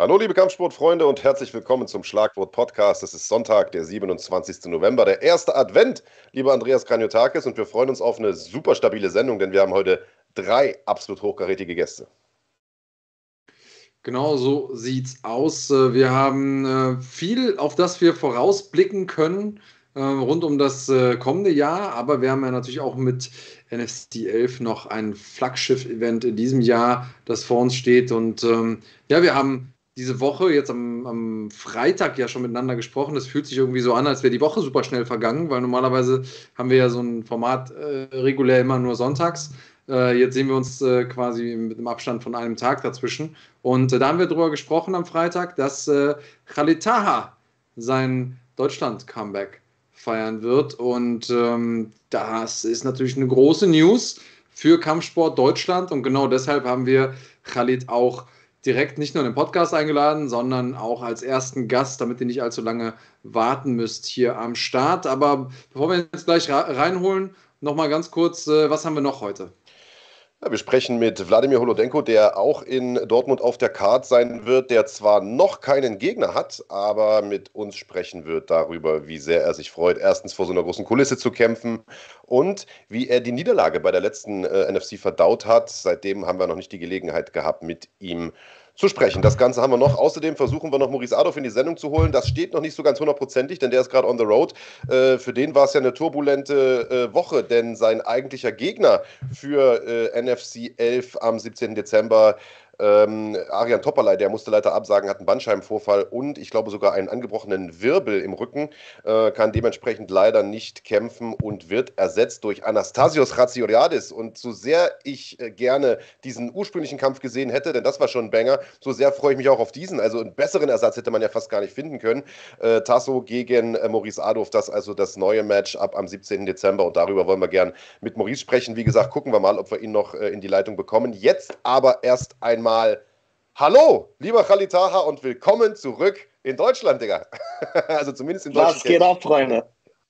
Hallo liebe Kampfsportfreunde und herzlich willkommen zum Schlagwort Podcast. Es ist Sonntag, der 27. November, der erste Advent, lieber Andreas Kranjotakis und wir freuen uns auf eine super stabile Sendung, denn wir haben heute drei absolut hochkarätige Gäste. Genau so sieht's aus. Äh, wir haben äh, viel, auf das wir vorausblicken können äh, rund um das kommende Jahr, aber wir haben ja natürlich auch mit NFC 11 noch ein Flaggschiff-Event in diesem Jahr, das vor uns steht. Und ähm, ja, wir haben diese Woche, jetzt am, am, Freitag ja schon miteinander gesprochen. Es fühlt sich irgendwie so an, als wäre die Woche super schnell vergangen, weil normalerweise haben wir ja so ein Format äh, regulär immer nur sonntags. Äh, jetzt sehen wir uns äh, quasi mit einem Abstand von einem Tag dazwischen. Und äh, da haben wir darüber gesprochen am Freitag, dass äh, Khalid Taha sein Deutschland-Comeback feiern wird. Und ähm, das ist natürlich eine große News für Kampfsport Deutschland. Und genau deshalb haben wir Khalid auch direkt nicht nur in den Podcast eingeladen, sondern auch als ersten Gast, damit ihr nicht allzu lange warten müsst hier am Start. Aber bevor wir jetzt gleich reinholen, nochmal ganz kurz, äh, was haben wir noch heute? Ja, wir sprechen mit Wladimir Holodenko, der auch in Dortmund auf der Card sein wird, der zwar noch keinen Gegner hat, aber mit uns sprechen wird darüber, wie sehr er sich freut, erstens vor so einer großen Kulisse zu kämpfen und wie er die Niederlage bei der letzten äh, NFC verdaut hat. Seitdem haben wir noch nicht die Gelegenheit gehabt, mit ihm zu sprechen. Das Ganze haben wir noch. Außerdem versuchen wir noch Maurice Adolf in die Sendung zu holen. Das steht noch nicht so ganz hundertprozentig, denn der ist gerade on the road. Äh, für den war es ja eine turbulente äh, Woche, denn sein eigentlicher Gegner für äh, NFC 11 am 17. Dezember ähm, Arian Topperlei, der musste leider absagen, hat einen Bandscheibenvorfall und ich glaube sogar einen angebrochenen Wirbel im Rücken, äh, kann dementsprechend leider nicht kämpfen und wird ersetzt durch Anastasios Ratsioriadis. Und so sehr ich äh, gerne diesen ursprünglichen Kampf gesehen hätte, denn das war schon ein Banger, so sehr freue ich mich auch auf diesen. Also einen besseren Ersatz hätte man ja fast gar nicht finden können. Äh, Tasso gegen äh, Maurice Adolf, das also das neue Match ab am 17. Dezember und darüber wollen wir gern mit Maurice sprechen. Wie gesagt, gucken wir mal, ob wir ihn noch äh, in die Leitung bekommen. Jetzt aber erst einmal mal Hallo, lieber Khalitaha und willkommen zurück in Deutschland, Digga. also zumindest in Deutschland. Was geht ab, Freunde?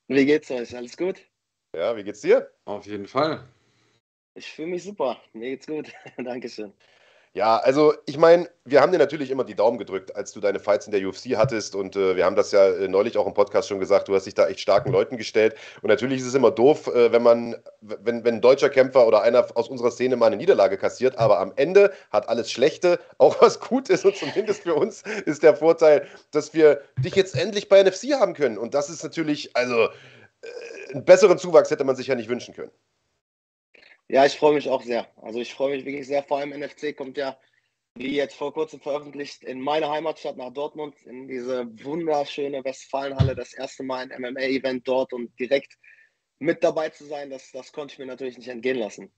Wie geht's euch? Alles gut? Ja, wie geht's dir? Auf jeden Fall. Ich fühle mich super. Mir geht's gut. Dankeschön. Ja, also ich meine, wir haben dir natürlich immer die Daumen gedrückt, als du deine Fights in der UFC hattest. Und äh, wir haben das ja äh, neulich auch im Podcast schon gesagt, du hast dich da echt starken Leuten gestellt. Und natürlich ist es immer doof, äh, wenn man, wenn, wenn ein deutscher Kämpfer oder einer aus unserer Szene mal eine Niederlage kassiert, aber am Ende hat alles Schlechte auch was Gutes. Und zumindest für uns ist der Vorteil, dass wir dich jetzt endlich bei NFC haben können. Und das ist natürlich, also äh, einen besseren Zuwachs hätte man sich ja nicht wünschen können. Ja, ich freue mich auch sehr. Also ich freue mich wirklich sehr. Vor allem NFC kommt ja, wie jetzt vor kurzem veröffentlicht, in meine Heimatstadt nach Dortmund, in diese wunderschöne Westfalenhalle, das erste Mal ein MMA-Event dort und direkt mit dabei zu sein, das, das konnte ich mir natürlich nicht entgehen lassen.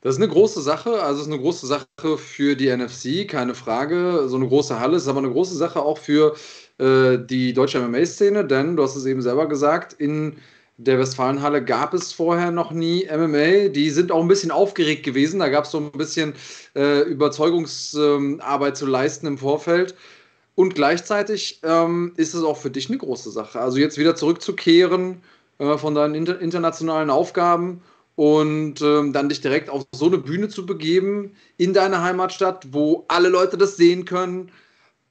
Das ist eine große Sache, also es ist eine große Sache für die NFC, keine Frage. So eine große Halle ist aber eine große Sache auch für äh, die deutsche MMA-Szene, denn du hast es eben selber gesagt, in der Westfalenhalle gab es vorher noch nie MMA. Die sind auch ein bisschen aufgeregt gewesen. Da gab es so ein bisschen äh, Überzeugungsarbeit äh, zu leisten im Vorfeld. Und gleichzeitig ähm, ist es auch für dich eine große Sache. Also jetzt wieder zurückzukehren äh, von deinen inter internationalen Aufgaben und ähm, dann dich direkt auf so eine Bühne zu begeben in deiner Heimatstadt, wo alle Leute das sehen können,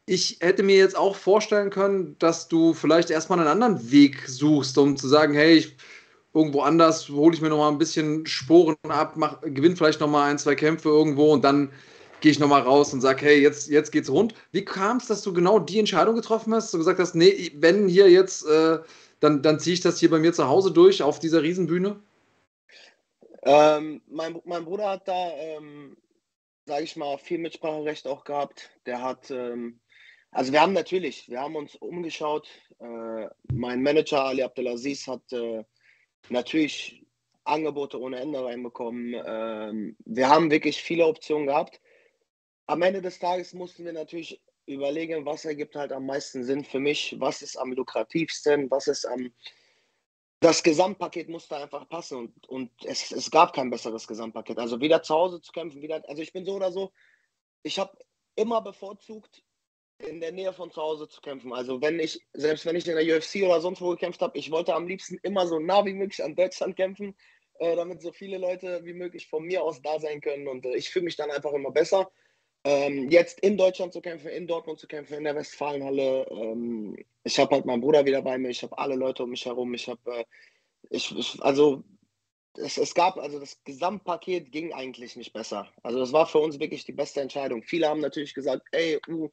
ich hätte mir jetzt auch vorstellen können, dass du vielleicht erstmal einen anderen Weg suchst, um zu sagen, hey, ich, irgendwo anders hole ich mir nochmal ein bisschen Sporen ab, mach, gewinne vielleicht nochmal ein, zwei Kämpfe irgendwo und dann gehe ich nochmal raus und sage, hey, jetzt, jetzt geht's rund. Wie kam es, dass du genau die Entscheidung getroffen hast? Du gesagt hast, nee, wenn hier jetzt, äh, dann, dann ziehe ich das hier bei mir zu Hause durch auf dieser Riesenbühne? Ähm, mein, mein Bruder hat da, ähm, sage ich mal, viel Mitspracherecht auch gehabt. Der hat ähm, also wir haben natürlich, wir haben uns umgeschaut. Äh, mein Manager Ali Abdelaziz hat äh, natürlich Angebote ohne Ende reinbekommen. Ähm, wir haben wirklich viele Optionen gehabt. Am Ende des Tages mussten wir natürlich überlegen, was ergibt halt am meisten Sinn für mich, was ist am lukrativsten, was ist am... Das Gesamtpaket musste einfach passen und, und es, es gab kein besseres Gesamtpaket. Also wieder zu Hause zu kämpfen, wieder, also ich bin so oder so, ich habe immer bevorzugt, in der Nähe von zu Hause zu kämpfen. Also wenn ich, selbst wenn ich in der UFC oder sonst wo gekämpft habe, ich wollte am liebsten immer so nah wie möglich an Deutschland kämpfen, äh, damit so viele Leute wie möglich von mir aus da sein können. Und äh, ich fühle mich dann einfach immer besser. Ähm, jetzt in Deutschland zu kämpfen, in Dortmund zu kämpfen, in der Westfalenhalle. Ähm, ich habe halt meinen Bruder wieder bei mir, ich habe alle Leute um mich herum. Ich habe, äh, ich, ich, also es, es, gab, also das Gesamtpaket ging eigentlich nicht besser. Also das war für uns wirklich die beste Entscheidung. Viele haben natürlich gesagt, ey, uh,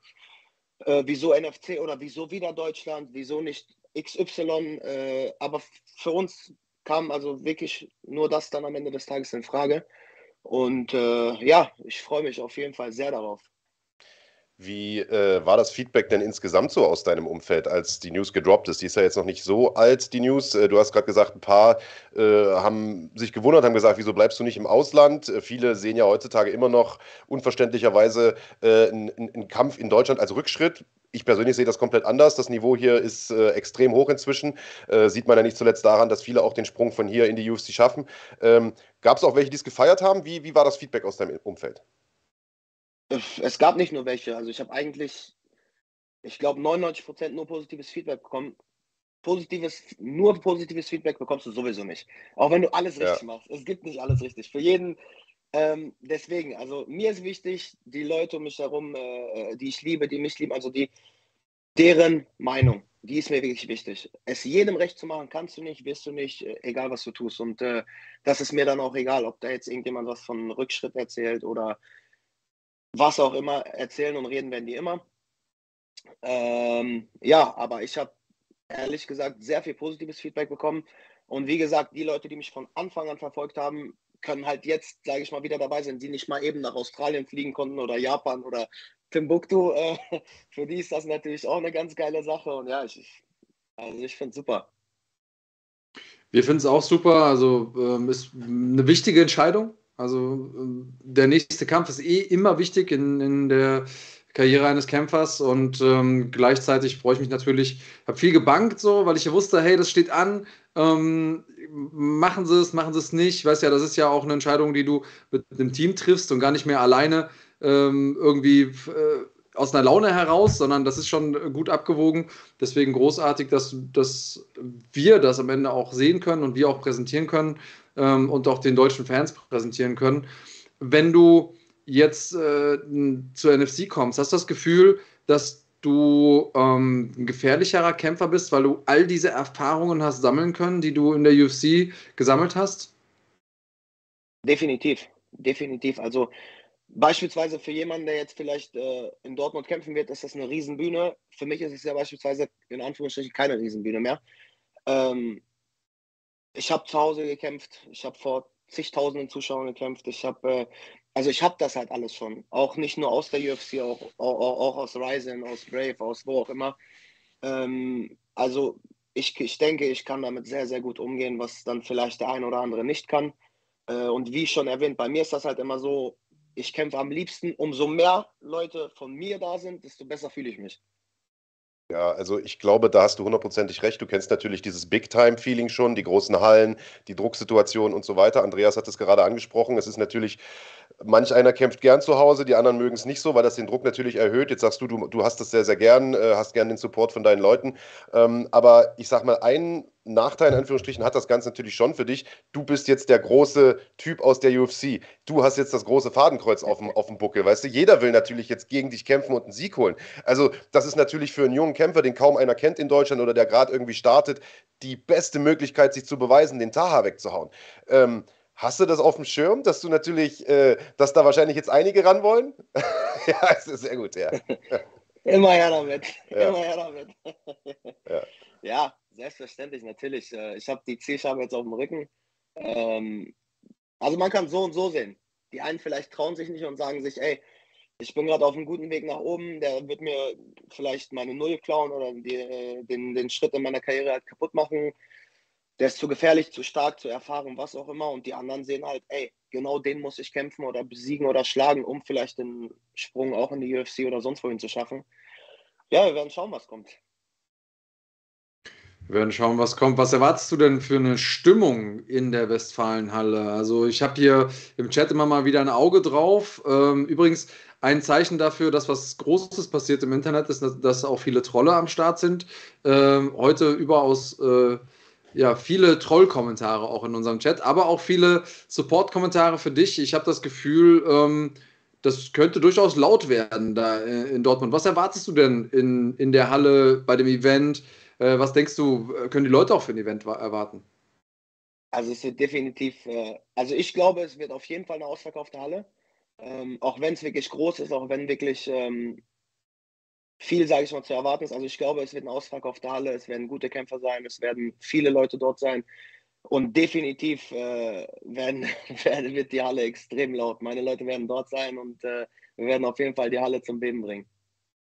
äh, wieso NFC oder wieso wieder Deutschland, wieso nicht XY, äh, aber für uns kam also wirklich nur das dann am Ende des Tages in Frage. Und äh, ja, ich freue mich auf jeden Fall sehr darauf. Wie äh, war das Feedback denn insgesamt so aus deinem Umfeld, als die News gedroppt ist? Die ist ja jetzt noch nicht so alt, die News. Äh, du hast gerade gesagt, ein paar äh, haben sich gewundert, haben gesagt, wieso bleibst du nicht im Ausland? Äh, viele sehen ja heutzutage immer noch unverständlicherweise äh, einen Kampf in Deutschland als Rückschritt. Ich persönlich sehe das komplett anders. Das Niveau hier ist äh, extrem hoch inzwischen. sieht man ja nicht zuletzt daran, dass viele auch den Sprung von hier in die UFC schaffen. Ähm, Gab es auch welche, die es gefeiert haben? Wie, wie war das Feedback aus deinem Umfeld? Es gab nicht nur welche. Also ich habe eigentlich, ich glaube, 99% nur positives Feedback bekommen. Positives, nur positives Feedback bekommst du sowieso nicht. Auch wenn du alles richtig ja. machst. Es gibt nicht alles richtig. Für jeden. Ähm, deswegen, also mir ist wichtig, die Leute um mich herum, äh, die ich liebe, die mich lieben, also die, deren Meinung, die ist mir wirklich wichtig. Es jedem recht zu machen, kannst du nicht, wirst du nicht, äh, egal was du tust. Und äh, das ist mir dann auch egal, ob da jetzt irgendjemand was von Rückschritt erzählt oder was auch immer, erzählen und reden werden die immer. Ähm, ja, aber ich habe ehrlich gesagt sehr viel positives Feedback bekommen. Und wie gesagt, die Leute, die mich von Anfang an verfolgt haben, können halt jetzt, sage ich mal, wieder dabei sein, die nicht mal eben nach Australien fliegen konnten oder Japan oder Timbuktu. Äh, für die ist das natürlich auch eine ganz geile Sache. Und ja, ich, also ich finde es super. Wir finden es auch super. Also ähm, ist eine wichtige Entscheidung. Also ähm, der nächste Kampf ist eh immer wichtig in, in der Karriere eines Kämpfers und ähm, gleichzeitig freue ich mich natürlich, habe viel gebankt so, weil ich ja wusste, hey, das steht an, ähm, machen Sie es, machen Sie es nicht. Ich weiß ja, das ist ja auch eine Entscheidung, die du mit dem Team triffst und gar nicht mehr alleine ähm, irgendwie äh, aus einer Laune heraus, sondern das ist schon gut abgewogen. Deswegen großartig, dass, dass wir das am Ende auch sehen können und wir auch präsentieren können ähm, und auch den deutschen Fans präsentieren können. Wenn du jetzt äh, zur NFC kommst, hast du das Gefühl, dass du ähm, ein gefährlicherer Kämpfer bist, weil du all diese Erfahrungen hast sammeln können, die du in der UFC gesammelt hast? Definitiv, definitiv. Also beispielsweise für jemanden, der jetzt vielleicht äh, in Dortmund kämpfen wird, ist das eine Riesenbühne. Für mich ist es ja beispielsweise in Anführungsstrichen keine Riesenbühne mehr. Ähm, ich habe zu Hause gekämpft, ich habe vor zigtausenden Zuschauern gekämpft, ich habe, äh, also ich habe das halt alles schon, auch nicht nur aus der UFC, auch, auch, auch aus Ryzen, aus Brave, aus wo auch immer. Ähm, also ich, ich denke, ich kann damit sehr, sehr gut umgehen, was dann vielleicht der ein oder andere nicht kann. Äh, und wie schon erwähnt, bei mir ist das halt immer so, ich kämpfe am liebsten, umso mehr Leute von mir da sind, desto besser fühle ich mich. Ja, also ich glaube, da hast du hundertprozentig recht. Du kennst natürlich dieses Big-Time-Feeling schon, die großen Hallen, die Drucksituation und so weiter. Andreas hat es gerade angesprochen. Es ist natürlich, manch einer kämpft gern zu Hause, die anderen mögen es nicht so, weil das den Druck natürlich erhöht. Jetzt sagst du, du, du hast das sehr, sehr gern, äh, hast gern den Support von deinen Leuten. Ähm, aber ich sag mal, ein Nachteil in Anführungsstrichen hat das Ganze natürlich schon für dich. Du bist jetzt der große Typ aus der UFC. Du hast jetzt das große Fadenkreuz auf dem, auf dem Buckel, weißt du? Jeder will natürlich jetzt gegen dich kämpfen und einen Sieg holen. Also, das ist natürlich für einen jungen Kämpfer, den kaum einer kennt in Deutschland oder der gerade irgendwie startet, die beste Möglichkeit, sich zu beweisen, den Taha wegzuhauen. Ähm, Hast du das auf dem Schirm, dass du natürlich, äh, dass da wahrscheinlich jetzt einige ran wollen? ja, es ist sehr gut, ja. Immer her damit. Ja. Immer her damit. ja. ja. Selbstverständlich, natürlich. Äh, ich habe die Zielscheibe jetzt auf dem Rücken. Ähm, also man kann so und so sehen. Die einen vielleicht trauen sich nicht und sagen sich, ey, ich bin gerade auf einem guten Weg nach oben, der wird mir vielleicht meine Null klauen oder die, äh, den, den Schritt in meiner Karriere halt kaputt machen. Der ist zu gefährlich, zu stark, zu erfahren, was auch immer. Und die anderen sehen halt, ey, genau den muss ich kämpfen oder besiegen oder schlagen, um vielleicht den Sprung auch in die UFC oder sonst wohin zu schaffen. Ja, wir werden schauen, was kommt. Wir werden schauen, was kommt. Was erwartest du denn für eine Stimmung in der Westfalenhalle? Also ich habe hier im Chat immer mal wieder ein Auge drauf. Ähm, übrigens, ein Zeichen dafür, dass was Großes passiert im Internet ist, dass auch viele Trolle am Start sind. Ähm, heute überaus äh, ja, viele Trollkommentare auch in unserem Chat, aber auch viele Support-Kommentare für dich. Ich habe das Gefühl, ähm, das könnte durchaus laut werden da äh, in Dortmund. Was erwartest du denn in, in der Halle bei dem Event? Äh, was denkst du, können die Leute auch für ein Event erwarten? Also es wird definitiv, äh, also ich glaube, es wird auf jeden Fall eine ausverkaufte Halle. Ähm, auch wenn es wirklich groß ist, auch wenn wirklich ähm, viel, sage ich mal, zu erwarten ist. Also ich glaube, es wird eine ausverkaufte Halle, es werden gute Kämpfer sein, es werden viele Leute dort sein. Und definitiv äh, werden, wird die Halle extrem laut. Meine Leute werden dort sein und äh, wir werden auf jeden Fall die Halle zum Beben bringen.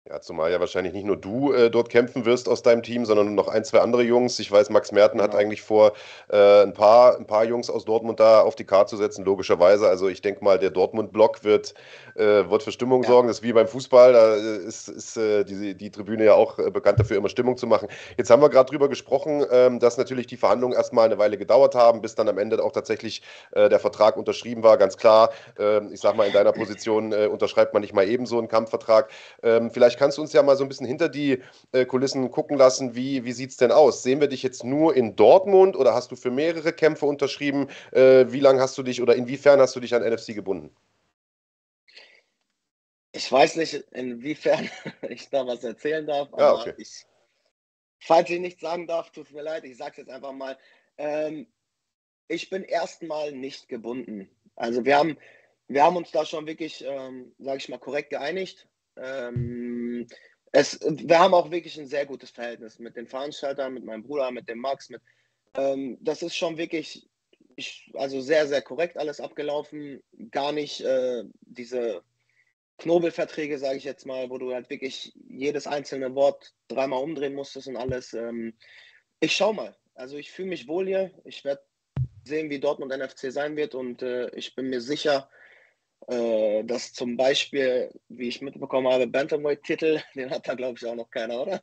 Ja, zumal ja wahrscheinlich nicht nur du äh, dort kämpfen wirst aus deinem Team, sondern noch ein, zwei andere Jungs. Ich weiß, Max Merten genau. hat eigentlich vor, äh, ein, paar, ein paar Jungs aus Dortmund da auf die Karte zu setzen, logischerweise. Also ich denke mal, der Dortmund-Block wird, äh, wird für Stimmung ja. sorgen. Das ist wie beim Fußball, da ist, ist äh, die, die Tribüne ja auch äh, bekannt dafür, immer Stimmung zu machen. Jetzt haben wir gerade drüber gesprochen, ähm, dass natürlich die Verhandlungen erstmal eine Weile gedauert haben, bis dann am Ende auch tatsächlich äh, der Vertrag unterschrieben war. Ganz klar, ähm, ich sag mal, in deiner Position unterschreibt man nicht mal eben so einen Kampfvertrag. Ähm, vielleicht kannst du uns ja mal so ein bisschen hinter die äh, Kulissen gucken lassen. Wie, wie sieht es denn aus? Sehen wir dich jetzt nur in Dortmund oder hast du für mehrere Kämpfe unterschrieben? Äh, wie lange hast du dich oder inwiefern hast du dich an NFC gebunden? Ich weiß nicht, inwiefern ich da was erzählen darf, aber ja, okay. ich, falls ich nichts sagen darf, tut mir leid, ich sage es jetzt einfach mal. Ähm, ich bin erstmal nicht gebunden. Also wir haben, wir haben uns da schon wirklich, ähm, sage ich mal, korrekt geeinigt. Ähm, es, wir haben auch wirklich ein sehr gutes Verhältnis mit den Veranstaltern, mit meinem Bruder, mit dem Max. Mit, ähm, das ist schon wirklich, ich, also sehr, sehr korrekt alles abgelaufen. Gar nicht äh, diese Knobelverträge, sage ich jetzt mal, wo du halt wirklich jedes einzelne Wort dreimal umdrehen musstest und alles. Ähm, ich schau mal. Also ich fühle mich wohl hier. Ich werde sehen, wie Dortmund NFC sein wird und äh, ich bin mir sicher, äh, dass zum Beispiel, wie ich mitbekommen habe, Bantamweight-Titel, den hat da, glaube ich, auch noch keiner, oder?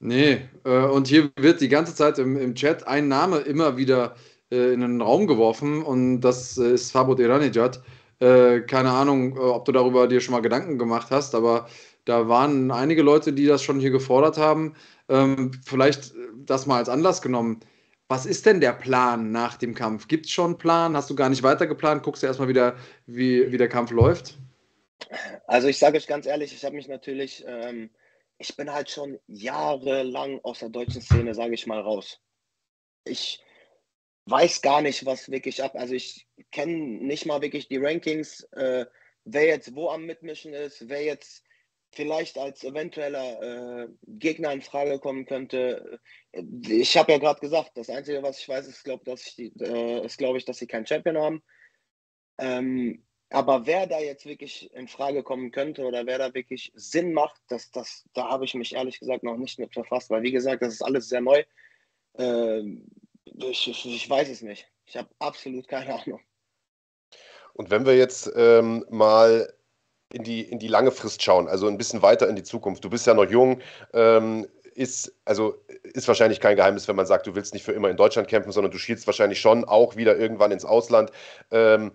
Nee, äh, und hier wird die ganze Zeit im, im Chat ein Name immer wieder äh, in den Raum geworfen und das ist Fabot Iranijad. Äh, keine Ahnung, äh, ob du darüber dir schon mal Gedanken gemacht hast, aber da waren einige Leute, die das schon hier gefordert haben. Ähm, vielleicht das mal als Anlass genommen. Was ist denn der Plan nach dem Kampf? Gibt es schon einen Plan? Hast du gar nicht weiter geplant? Guckst du erstmal wieder, wie, wie der Kampf läuft? Also ich sage euch ganz ehrlich, ich habe mich natürlich, ähm, ich bin halt schon jahrelang aus der deutschen Szene, sage ich mal, raus. Ich weiß gar nicht, was wirklich ab. Also ich kenne nicht mal wirklich die Rankings, äh, wer jetzt wo am Mitmischen ist, wer jetzt vielleicht als eventueller äh, Gegner in Frage kommen könnte. Ich habe ja gerade gesagt, das Einzige, was ich weiß, ist, glaube äh, ist, glaube ich, dass sie keinen Champion haben. Ähm, aber wer da jetzt wirklich in Frage kommen könnte oder wer da wirklich Sinn macht, das, das, da habe ich mich ehrlich gesagt noch nicht mit verfasst, weil wie gesagt, das ist alles sehr neu. Ähm, ich, ich, ich weiß es nicht. Ich habe absolut keine Ahnung. Und wenn wir jetzt ähm, mal in die, in die lange Frist schauen, also ein bisschen weiter in die Zukunft. Du bist ja noch jung, ähm, ist, also ist wahrscheinlich kein Geheimnis, wenn man sagt, du willst nicht für immer in Deutschland kämpfen, sondern du schielst wahrscheinlich schon auch wieder irgendwann ins Ausland. Ähm,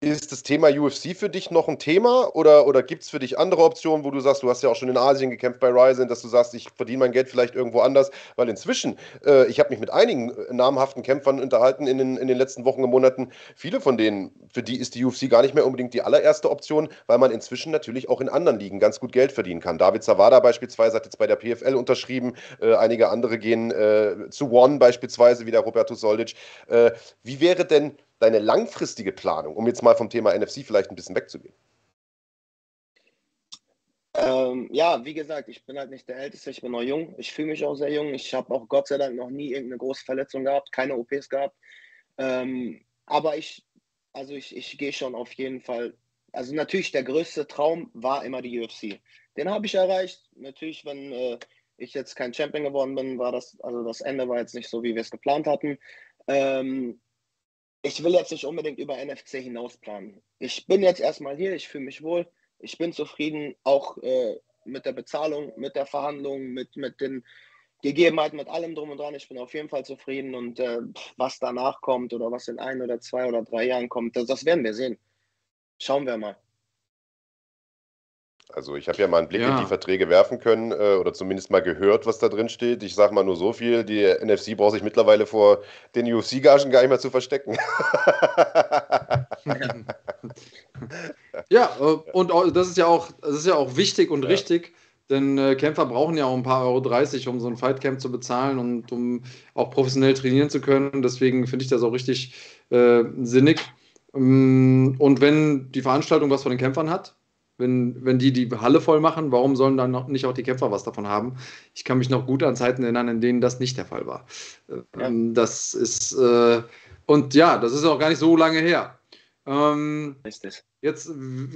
ist das Thema UFC für dich noch ein Thema oder, oder gibt es für dich andere Optionen, wo du sagst, du hast ja auch schon in Asien gekämpft bei Ryzen, dass du sagst, ich verdiene mein Geld vielleicht irgendwo anders? Weil inzwischen, äh, ich habe mich mit einigen äh, namhaften Kämpfern unterhalten in den, in den letzten Wochen und Monaten. Viele von denen, für die ist die UFC gar nicht mehr unbedingt die allererste Option, weil man inzwischen natürlich auch in anderen Ligen ganz gut Geld verdienen kann. David Zawada beispielsweise hat jetzt bei der PFL unterschrieben, äh, einige andere gehen äh, zu One beispielsweise, wie der Roberto Soldic. Äh, wie wäre denn deine langfristige Planung, um jetzt mal vom Thema NFC vielleicht ein bisschen wegzugehen? Ähm, ja, wie gesagt, ich bin halt nicht der Älteste, ich bin noch jung. Ich fühle mich auch sehr jung. Ich habe auch Gott sei Dank noch nie irgendeine große Verletzung gehabt, keine OPs gehabt. Ähm, aber ich, also ich, ich gehe schon auf jeden Fall. Also natürlich der größte Traum war immer die UFC. Den habe ich erreicht. Natürlich, wenn äh, ich jetzt kein Champion geworden bin, war das, also das Ende war jetzt nicht so, wie wir es geplant hatten. Ähm, ich will jetzt nicht unbedingt über NFC hinaus planen. Ich bin jetzt erstmal hier, ich fühle mich wohl, ich bin zufrieden, auch äh, mit der Bezahlung, mit der Verhandlung, mit, mit den Gegebenheiten, mit allem drum und dran. Ich bin auf jeden Fall zufrieden und äh, was danach kommt oder was in ein oder zwei oder drei Jahren kommt, das, das werden wir sehen. Schauen wir mal. Also ich habe ja mal einen Blick ja. in die Verträge werfen können äh, oder zumindest mal gehört, was da drin steht. Ich sage mal nur so viel, die NFC braucht sich mittlerweile vor den UFC-Gagen gar nicht mehr zu verstecken. ja, äh, und das ist ja auch, das ist ja auch wichtig und ja. richtig, denn äh, Kämpfer brauchen ja auch ein paar Euro 30, um so ein Fightcamp zu bezahlen und um auch professionell trainieren zu können. Deswegen finde ich das auch richtig äh, sinnig. Ähm, und wenn die Veranstaltung was von den Kämpfern hat, wenn, wenn die die Halle voll machen, warum sollen dann noch nicht auch die Kämpfer was davon haben? Ich kann mich noch gut an Zeiten erinnern, in denen das nicht der Fall war. Ja. Ähm, das ist, äh, und ja, das ist auch gar nicht so lange her. Ähm, Richtig. Jetzt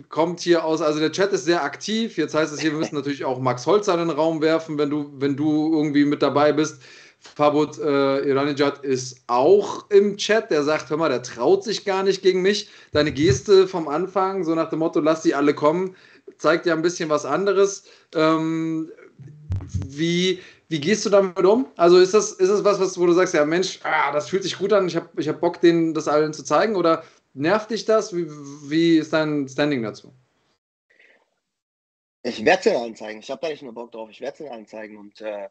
kommt hier aus, also der Chat ist sehr aktiv. Jetzt heißt es hier, wir müssen natürlich auch Max Holzer in den Raum werfen, wenn du, wenn du irgendwie mit dabei bist. Fabut äh, Iranijad ist auch im Chat. Der sagt: Hör mal, der traut sich gar nicht gegen mich. Deine Geste vom Anfang, so nach dem Motto: Lass die alle kommen, zeigt ja ein bisschen was anderes. Ähm, wie, wie gehst du damit um? Also ist das, ist das was, was, wo du sagst: Ja, Mensch, ah, das fühlt sich gut an, ich habe ich hab Bock, denen das allen zu zeigen? Oder nervt dich das? Wie, wie ist dein Standing dazu? Ich werde es den allen zeigen. Ich habe da nicht nur Bock drauf. Ich werde es den allen zeigen. Und äh,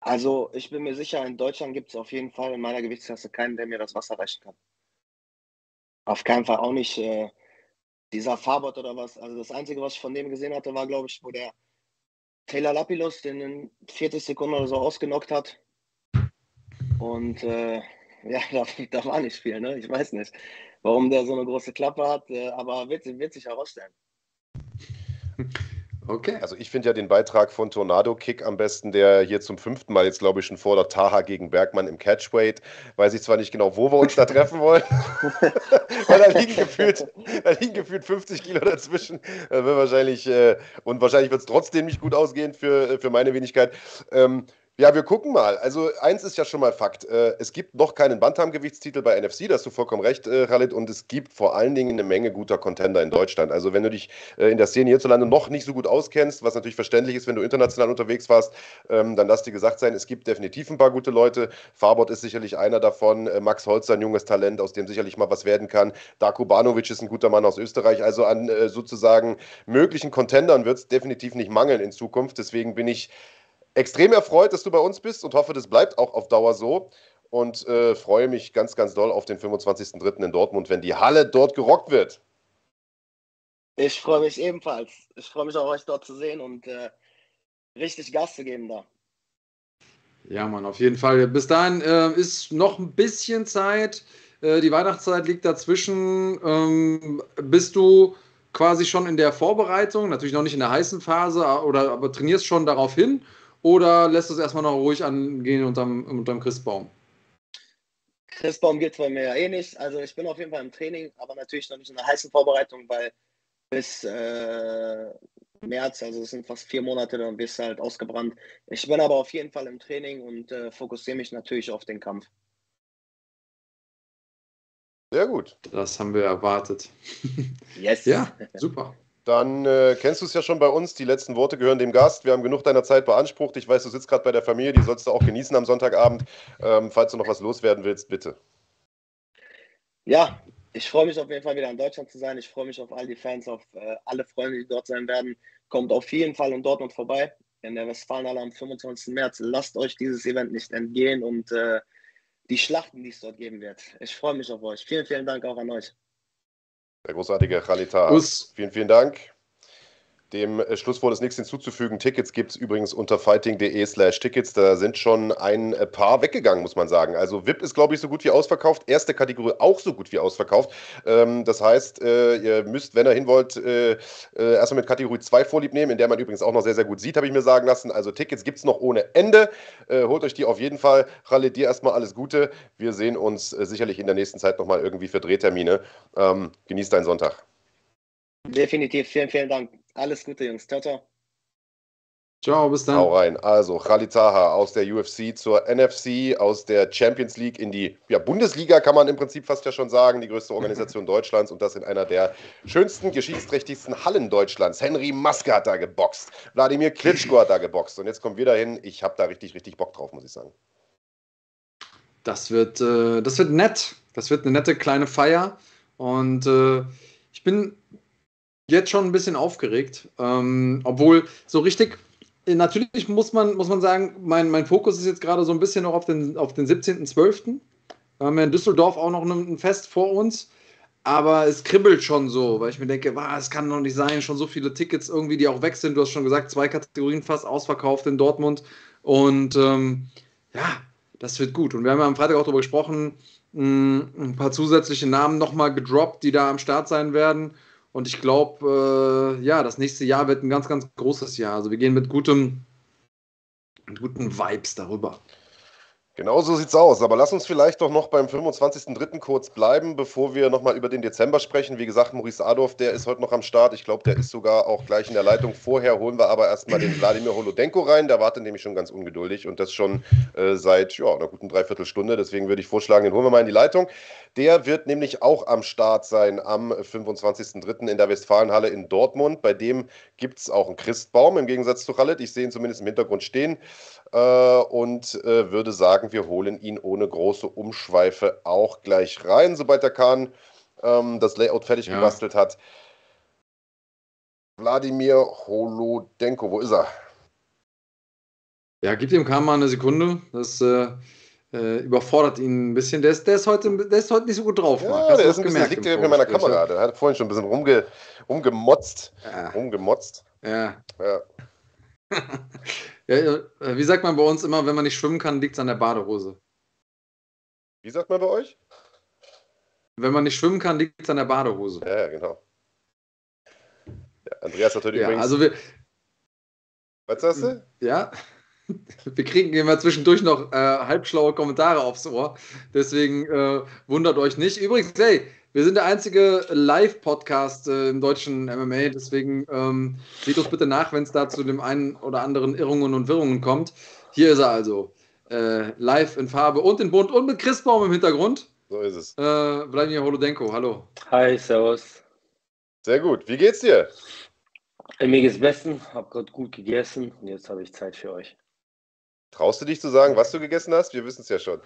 also ich bin mir sicher, in Deutschland gibt es auf jeden Fall in meiner Gewichtsklasse keinen, der mir das Wasser reichen kann. Auf keinen Fall auch nicht äh, dieser Farbot oder was. Also das Einzige, was ich von dem gesehen hatte, war, glaube ich, wo der Taylor Lapilus den in 40 Sekunden oder so ausgenockt hat. Und äh, ja, da, da, war nicht viel, ne? Ich weiß nicht, warum der so eine große Klappe hat, äh, aber wird, wird sich herausstellen. Okay. Also ich finde ja den Beitrag von Tornado Kick am besten, der hier zum fünften Mal jetzt, glaube ich, schon fordert, Taha gegen Bergmann im Catchweight. Weiß ich zwar nicht genau, wo wir uns da treffen wollen, weil da liegen, gefühlt, da liegen gefühlt 50 Kilo dazwischen. wird wahrscheinlich, äh, und wahrscheinlich wird es trotzdem nicht gut ausgehen für, für meine Wenigkeit. Ähm, ja, wir gucken mal. Also eins ist ja schon mal Fakt. Äh, es gibt noch keinen Bantam-Gewichtstitel bei NFC, da hast du vollkommen recht, äh, Khalid. Und es gibt vor allen Dingen eine Menge guter Contender in Deutschland. Also wenn du dich äh, in der Szene hierzulande noch nicht so gut auskennst, was natürlich verständlich ist, wenn du international unterwegs warst, ähm, dann lass dir gesagt sein, es gibt definitiv ein paar gute Leute. Farbot ist sicherlich einer davon. Max Holzer, ein junges Talent, aus dem sicherlich mal was werden kann. Darko Banovic ist ein guter Mann aus Österreich. Also an sozusagen möglichen Contendern wird es definitiv nicht mangeln in Zukunft. Deswegen bin ich extrem erfreut, dass du bei uns bist und hoffe, das bleibt auch auf Dauer so. Und äh, freue mich ganz, ganz doll auf den 25.03. in Dortmund, wenn die Halle dort gerockt wird. Ich freue mich ebenfalls. Ich freue mich auch, euch dort zu sehen und äh, richtig Gas zu geben da. Ja, Mann, auf jeden Fall. Bis dahin äh, ist noch ein bisschen Zeit. Äh, die Weihnachtszeit liegt dazwischen. Ähm, bist du quasi schon in der Vorbereitung, natürlich noch nicht in der heißen Phase, oder aber trainierst schon darauf hin? Oder lässt du es erstmal noch ruhig angehen unterm, unterm Christbaum? Christbaum geht bei mir ja eh nicht. Also ich bin auf jeden Fall im Training, aber natürlich noch nicht in der heißen Vorbereitung, weil bis äh, März, also es sind fast vier Monate, dann bist du halt ausgebrannt. Ich bin aber auf jeden Fall im Training und äh, fokussiere mich natürlich auf den Kampf. Sehr gut. Das haben wir erwartet. Yes. ja, super. Dann äh, kennst du es ja schon bei uns. Die letzten Worte gehören dem Gast. Wir haben genug deiner Zeit beansprucht. Ich weiß, du sitzt gerade bei der Familie. Die sollst du auch genießen am Sonntagabend. Ähm, falls du noch was loswerden willst, bitte. Ja, ich freue mich auf jeden Fall wieder in Deutschland zu sein. Ich freue mich auf all die Fans, auf äh, alle Freunde, die dort sein werden. Kommt auf jeden Fall in Dortmund vorbei. In der Westfalenhalle am 25. März. Lasst euch dieses Event nicht entgehen und äh, die Schlachten, die es dort geben wird. Ich freue mich auf euch. Vielen, vielen Dank auch an euch. Der großartige Khalita. Vielen, vielen Dank. Dem äh, Schlusswort ist nichts hinzuzufügen. Tickets gibt es übrigens unter fighting.de slash Tickets. Da sind schon ein äh, paar weggegangen, muss man sagen. Also VIP ist, glaube ich, so gut wie ausverkauft. Erste Kategorie auch so gut wie ausverkauft. Ähm, das heißt, äh, ihr müsst, wenn ihr hin wollt, erstmal mit Kategorie 2 vorlieb nehmen, in der man übrigens auch noch sehr, sehr gut sieht, habe ich mir sagen lassen. Also Tickets gibt es noch ohne Ende. Holt euch die auf jeden Fall. Khalid, dir erstmal alles Gute. Wir sehen uns sicherlich in der nächsten Zeit nochmal irgendwie für Drehtermine. Ähm, genießt deinen Sonntag. Definitiv. Vielen, vielen Dank. Alles Gute, Jungs. Ciao, ciao. Ciao, bis dann. Hau rein. Also, Khalid Taha aus der UFC zur NFC, aus der Champions League in die ja, Bundesliga, kann man im Prinzip fast ja schon sagen, die größte Organisation Deutschlands und das in einer der schönsten, geschichtsträchtigsten Hallen Deutschlands. Henry Maske hat da geboxt, Wladimir Klitschko hat da geboxt und jetzt kommen wir dahin. Ich habe da richtig, richtig Bock drauf, muss ich sagen. Das wird, äh, das wird nett. Das wird eine nette kleine Feier und äh, ich bin jetzt schon ein bisschen aufgeregt. Ähm, obwohl so richtig, äh, natürlich muss man, muss man sagen, mein, mein Fokus ist jetzt gerade so ein bisschen noch auf den, auf den 17.12. Da haben wir in Düsseldorf auch noch ein Fest vor uns. aber es kribbelt schon so, weil ich mir denke, es kann doch nicht sein, schon so viele Tickets irgendwie, die auch weg sind. Du hast schon gesagt, zwei Kategorien fast ausverkauft in Dortmund. Und ähm, ja, das wird gut. Und wir haben ja am Freitag auch darüber gesprochen, mh, ein paar zusätzliche Namen nochmal gedroppt, die da am Start sein werden. Und ich glaube, äh, ja, das nächste Jahr wird ein ganz, ganz großes Jahr. Also wir gehen mit gutem, mit guten Vibes darüber. Genau so sieht's aus. Aber lass uns vielleicht doch noch beim 25.03. kurz bleiben, bevor wir nochmal über den Dezember sprechen. Wie gesagt, Maurice Adorf, der ist heute noch am Start. Ich glaube, der ist sogar auch gleich in der Leitung. Vorher holen wir aber erstmal den Wladimir Holodenko rein. Der wartet nämlich schon ganz ungeduldig und das schon äh, seit ja, einer guten Dreiviertelstunde. Deswegen würde ich vorschlagen, den holen wir mal in die Leitung. Der wird nämlich auch am Start sein am 25.03. in der Westfalenhalle in Dortmund. Bei dem gibt es auch einen Christbaum im Gegensatz zu Khaled. Ich sehe ihn zumindest im Hintergrund stehen und äh, würde sagen, wir holen ihn ohne große Umschweife auch gleich rein, sobald der Kahn ähm, das Layout fertig ja. gebastelt hat. Wladimir Holodenko, wo ist er? Ja, gib dem Kahn mal eine Sekunde. Das äh, äh, überfordert ihn ein bisschen. Der ist, der, ist heute, der ist heute nicht so gut drauf. Ja, der ist ein bisschen, liegt meiner Kamera. Der hat vorhin schon ein bisschen rumge, rumgemotzt. Ja. Rumgemotzt. Ja. ja. ja, äh, wie sagt man bei uns immer, wenn man nicht schwimmen kann, liegt es an der Badehose. Wie sagt man bei euch? Wenn man nicht schwimmen kann, liegt es an der Badehose. Ja, genau. Ja, Andreas hat heute ja, übrigens. Also wir, Was sagst du? Ja. Wir kriegen immer zwischendurch noch äh, halbschlaue Kommentare aufs Ohr. Deswegen äh, wundert euch nicht. Übrigens, hey, wir sind der einzige Live-Podcast äh, im deutschen MMA, deswegen ähm, seht uns bitte nach, wenn es da zu dem einen oder anderen Irrungen und Wirrungen kommt. Hier ist er also. Äh, live in Farbe und in Bunt und mit Christbaum im Hintergrund. So ist es. Äh, Vladimir Holodenko, hallo. Hi, servus. Sehr gut. Wie geht's dir? Äh, mir geht's besten, hab gerade gut gegessen und jetzt habe ich Zeit für euch. Traust du dich zu sagen, was du gegessen hast? Wir wissen es ja schon.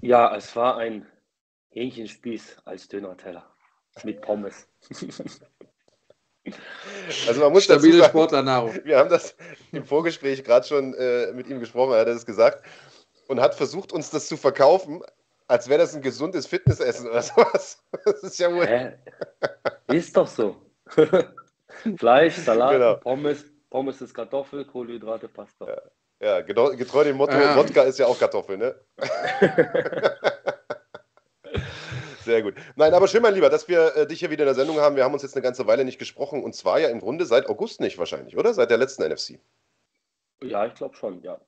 Ja, es war ein Hähnchenspieß als Dönerteller mit Pommes. Also man muss Stabile sagen, Sportlernahrung. Wir haben das im Vorgespräch gerade schon äh, mit ihm gesprochen, er hat das gesagt und hat versucht, uns das zu verkaufen, als wäre das ein gesundes Fitnessessen oder sowas. Das ist ja wohl. Hä? Ist doch so. Fleisch, Salat, genau. Pommes, Pommes ist Kartoffel, Kohlenhydrate, passt doch. Ja, ja genau, getreu dem Motto. Wodka ist ja auch Kartoffel, ne? Sehr gut. Nein, aber schön, mein Lieber, dass wir äh, dich hier wieder in der Sendung haben. Wir haben uns jetzt eine ganze Weile nicht gesprochen und zwar ja im Grunde seit August nicht wahrscheinlich, oder? Seit der letzten NFC. Ja, ich glaube schon, ja.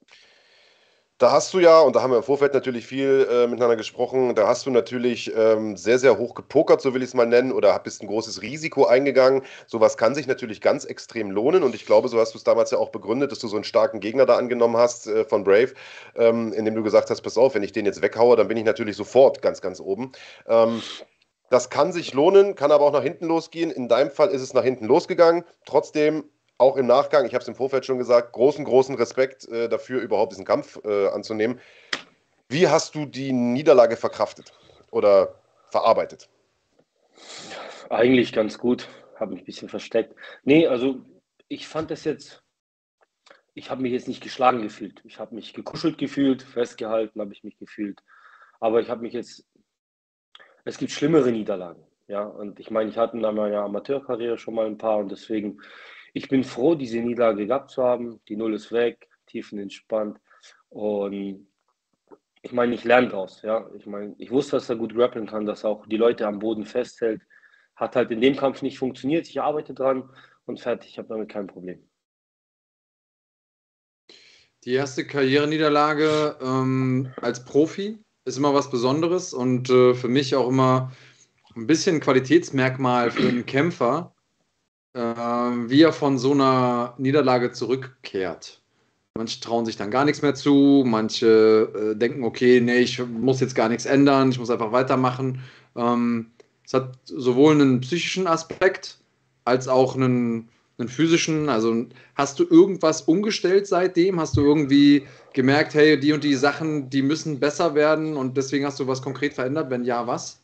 Da hast du ja, und da haben wir im Vorfeld natürlich viel äh, miteinander gesprochen, da hast du natürlich ähm, sehr, sehr hoch gepokert, so will ich es mal nennen, oder bist ein großes Risiko eingegangen. Sowas kann sich natürlich ganz extrem lohnen und ich glaube, so hast du es damals ja auch begründet, dass du so einen starken Gegner da angenommen hast äh, von Brave, ähm, indem du gesagt hast, pass auf, wenn ich den jetzt weghaue, dann bin ich natürlich sofort ganz, ganz oben. Ähm, das kann sich lohnen, kann aber auch nach hinten losgehen. In deinem Fall ist es nach hinten losgegangen. Trotzdem auch im Nachgang, ich habe es im Vorfeld schon gesagt, großen, großen Respekt äh, dafür, überhaupt diesen Kampf äh, anzunehmen. Wie hast du die Niederlage verkraftet oder verarbeitet? Eigentlich ganz gut, habe mich ein bisschen versteckt. Nee, also ich fand das jetzt, ich habe mich jetzt nicht geschlagen gefühlt. Ich habe mich gekuschelt gefühlt, festgehalten habe ich mich gefühlt. Aber ich habe mich jetzt, es gibt schlimmere Niederlagen. Ja, und ich meine, ich hatte in meiner Amateurkarriere schon mal ein paar und deswegen ich bin froh, diese Niederlage gehabt zu haben. Die Null ist weg, tiefenentspannt. Und ich meine, ich lerne daraus. Ja? Ich meine, ich wusste, dass er gut grappeln kann, dass er auch die Leute am Boden festhält. Hat halt in dem Kampf nicht funktioniert. Ich arbeite dran und fertig. Ich habe damit kein Problem. Die erste Karriereniederlage ähm, als Profi ist immer was Besonderes und äh, für mich auch immer ein bisschen Qualitätsmerkmal für einen Kämpfer, wie er von so einer Niederlage zurückkehrt. Manche trauen sich dann gar nichts mehr zu, manche äh, denken, okay, nee, ich muss jetzt gar nichts ändern, ich muss einfach weitermachen. Ähm, es hat sowohl einen psychischen Aspekt als auch einen, einen physischen. Also hast du irgendwas umgestellt seitdem? Hast du irgendwie gemerkt, hey, die und die Sachen, die müssen besser werden und deswegen hast du was konkret verändert? Wenn ja, was?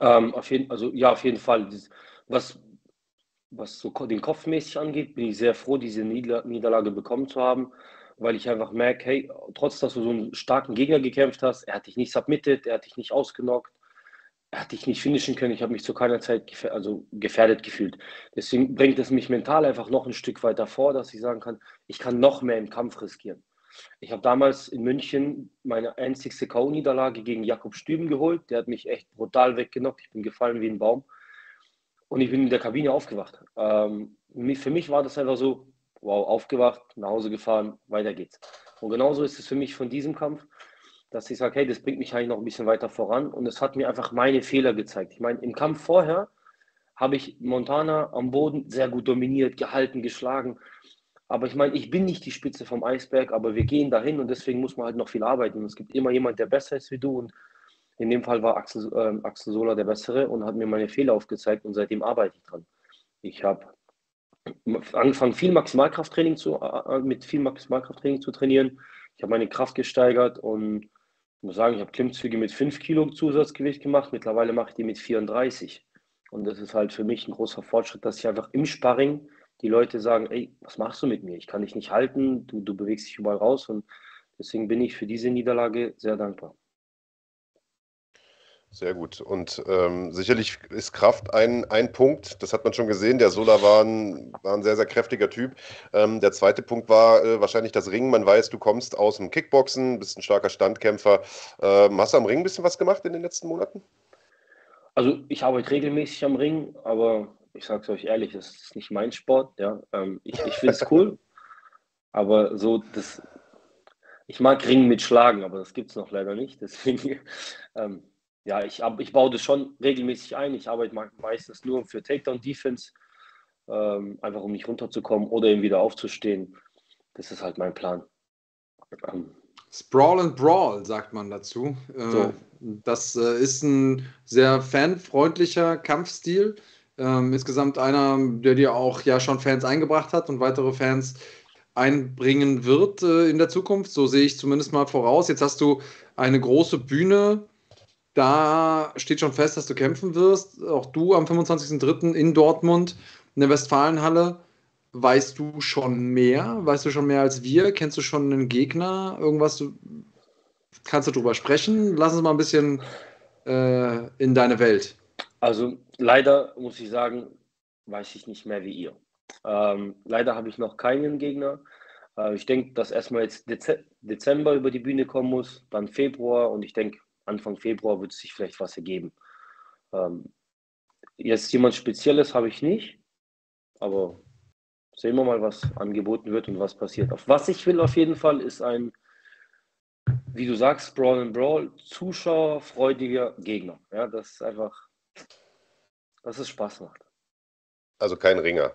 Ähm, auf jeden, also ja, auf jeden Fall. Was was so den Kopf mäßig angeht, bin ich sehr froh, diese Nieder Niederlage bekommen zu haben, weil ich einfach merke, hey, trotz dass du so einen starken Gegner gekämpft hast, er hat dich nicht submitted, er hat dich nicht ausgenockt, hätte ich nicht finishen können. Ich habe mich zu keiner Zeit gefährdet, also gefährdet gefühlt. Deswegen bringt es mich mental einfach noch ein Stück weiter vor, dass ich sagen kann, ich kann noch mehr im Kampf riskieren. Ich habe damals in München meine einzigste K.O.-Niederlage gegen Jakob Stüben geholt. Der hat mich echt brutal weggenockt. Ich bin gefallen wie ein Baum. Und ich bin in der Kabine aufgewacht. Ähm, für mich war das einfach so, wow, aufgewacht, nach Hause gefahren, weiter geht's. Und genauso ist es für mich von diesem Kampf dass ich sage, hey, das bringt mich eigentlich noch ein bisschen weiter voran. Und es hat mir einfach meine Fehler gezeigt. Ich meine, im Kampf vorher habe ich Montana am Boden sehr gut dominiert, gehalten, geschlagen. Aber ich meine, ich bin nicht die Spitze vom Eisberg, aber wir gehen dahin und deswegen muss man halt noch viel arbeiten. Und es gibt immer jemand, der besser ist wie du. Und in dem Fall war Axel, äh, Axel Sola der Bessere und hat mir meine Fehler aufgezeigt und seitdem arbeite ich dran. Ich habe angefangen, viel Maximalkrafttraining zu, äh, mit viel Maximalkrafttraining zu trainieren. Ich habe meine Kraft gesteigert und ich muss sagen, ich habe Klimmzüge mit 5 Kilo Zusatzgewicht gemacht. Mittlerweile mache ich die mit 34. Und das ist halt für mich ein großer Fortschritt, dass ich einfach im Sparring die Leute sagen, ey, was machst du mit mir? Ich kann dich nicht halten, du, du bewegst dich überall raus. Und deswegen bin ich für diese Niederlage sehr dankbar. Sehr gut. Und ähm, sicherlich ist Kraft ein, ein Punkt, das hat man schon gesehen. Der Sola war ein, war ein sehr, sehr kräftiger Typ. Ähm, der zweite Punkt war äh, wahrscheinlich das Ringen. Man weiß, du kommst aus dem Kickboxen, bist ein starker Standkämpfer. Ähm, hast du am Ring ein bisschen was gemacht in den letzten Monaten? Also ich arbeite regelmäßig am Ring, aber ich sage es euch ehrlich, das ist nicht mein Sport. Ja. Ähm, ich ich finde es cool, aber so das, ich mag Ringen mit Schlagen, aber das gibt es noch leider nicht. Deswegen ähm, ja, ich, ich baue das schon regelmäßig ein. Ich arbeite meistens nur für Takedown-Defense, ähm, einfach um nicht runterzukommen oder eben wieder aufzustehen. Das ist halt mein Plan. Ähm. Sprawl and Brawl, sagt man dazu. Äh, so. Das äh, ist ein sehr fanfreundlicher Kampfstil. Ähm, insgesamt einer, der dir auch ja schon Fans eingebracht hat und weitere Fans einbringen wird äh, in der Zukunft. So sehe ich zumindest mal voraus. Jetzt hast du eine große Bühne da steht schon fest, dass du kämpfen wirst. Auch du am 25.03. in Dortmund in der Westfalenhalle. Weißt du schon mehr? Weißt du schon mehr als wir? Kennst du schon einen Gegner? Irgendwas? Kannst du drüber sprechen? Lass uns mal ein bisschen äh, in deine Welt. Also leider muss ich sagen, weiß ich nicht mehr wie ihr. Ähm, leider habe ich noch keinen Gegner. Äh, ich denke, dass erstmal jetzt Dezember über die Bühne kommen muss, dann Februar und ich denke, Anfang Februar wird es sich vielleicht was ergeben. Ähm, jetzt jemand Spezielles habe ich nicht, aber sehen wir mal, was angeboten wird und was passiert. Auf was ich will auf jeden Fall ist ein, wie du sagst, Brawl and Brawl, zuschauerfreudiger Gegner. Ja, das ist einfach, dass es Spaß macht. Also kein Ringer.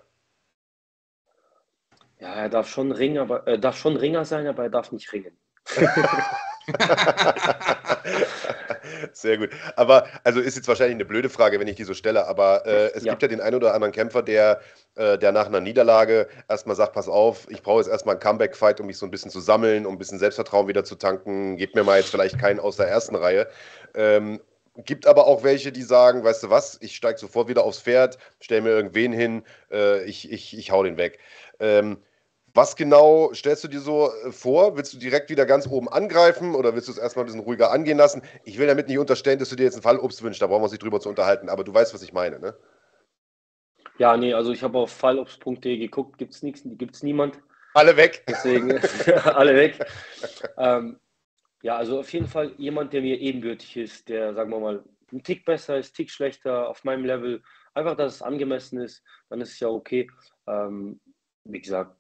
Ja, er darf schon Ringer, aber, er darf schon Ringer sein, aber er darf nicht ringen. Sehr gut. Aber, also ist jetzt wahrscheinlich eine blöde Frage, wenn ich die so stelle, aber äh, es ja. gibt ja den einen oder anderen Kämpfer, der, äh, der nach einer Niederlage erstmal sagt: Pass auf, ich brauche jetzt erstmal einen Comeback-Fight, um mich so ein bisschen zu sammeln, um ein bisschen Selbstvertrauen wieder zu tanken. Gebt mir mal jetzt vielleicht keinen aus der ersten Reihe. Ähm, Gibt aber auch welche, die sagen, weißt du was, ich steige sofort wieder aufs Pferd, stelle mir irgendwen hin, äh, ich, ich, ich hau den weg. Ähm, was genau stellst du dir so äh, vor? Willst du direkt wieder ganz oben angreifen oder willst du es erstmal ein bisschen ruhiger angehen lassen? Ich will damit nicht unterstellen, dass du dir jetzt einen Fallobst wünschst, da brauchen wir uns nicht drüber zu unterhalten, aber du weißt, was ich meine, ne? Ja, nee, also ich habe auf fallobst.de geguckt, gibt es nichts, gibt es niemand. Alle weg. Deswegen, alle weg. ähm, ja, also auf jeden Fall jemand, der mir ebenbürtig ist, der, sagen wir mal, ein Tick besser ist, Tick schlechter, auf meinem Level. Einfach, dass es angemessen ist, dann ist es ja okay. Ähm, wie gesagt,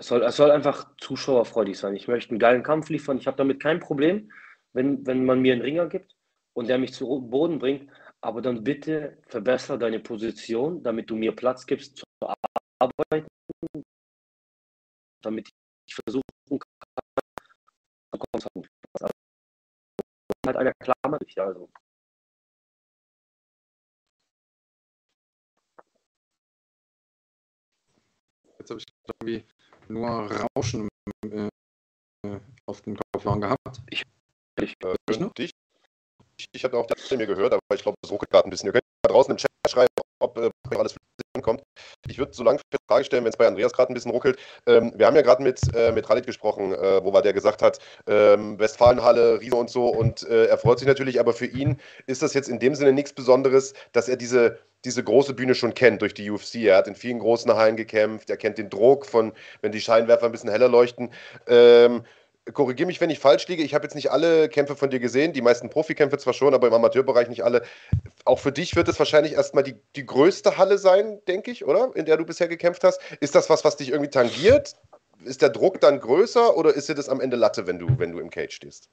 es soll, es soll einfach zuschauerfreudig sein. Ich möchte einen geilen Kampf liefern. Ich habe damit kein Problem, wenn, wenn man mir einen Ringer gibt und der mich zu Boden bringt. Aber dann bitte verbessere deine Position, damit du mir Platz gibst zu arbeiten, damit ich versuchen kann, halt, einer Klammer durch. Also. Jetzt habe ich irgendwie nur Rauschen äh, auf den Kopfhörern gehabt. Ich, ich, äh, dich. Ich, ich hatte auch das mir gehört, aber ich glaube, es ruckelt gerade ein bisschen. Ihr könnt da draußen im Chat schreiben, ob äh, alles kommt. Ich würde so lange eine Frage stellen, wenn es bei Andreas gerade ein bisschen ruckelt. Ähm, wir haben ja gerade mit, äh, mit Khalid gesprochen, äh, wo war der gesagt hat, ähm, Westfalenhalle, Riese und so. Und äh, er freut sich natürlich, aber für ihn ist das jetzt in dem Sinne nichts Besonderes, dass er diese, diese große Bühne schon kennt durch die UFC. Er hat in vielen großen Hallen gekämpft, er kennt den Druck von, wenn die Scheinwerfer ein bisschen heller leuchten. Ähm, korrigiere mich, wenn ich falsch liege. Ich habe jetzt nicht alle Kämpfe von dir gesehen, die meisten Profikämpfe zwar schon, aber im Amateurbereich nicht alle. Auch für dich wird es wahrscheinlich erstmal die, die größte Halle sein, denke ich, oder? In der du bisher gekämpft hast. Ist das was, was dich irgendwie tangiert? Ist der Druck dann größer oder ist dir das am Ende Latte, wenn du, wenn du im Cage stehst?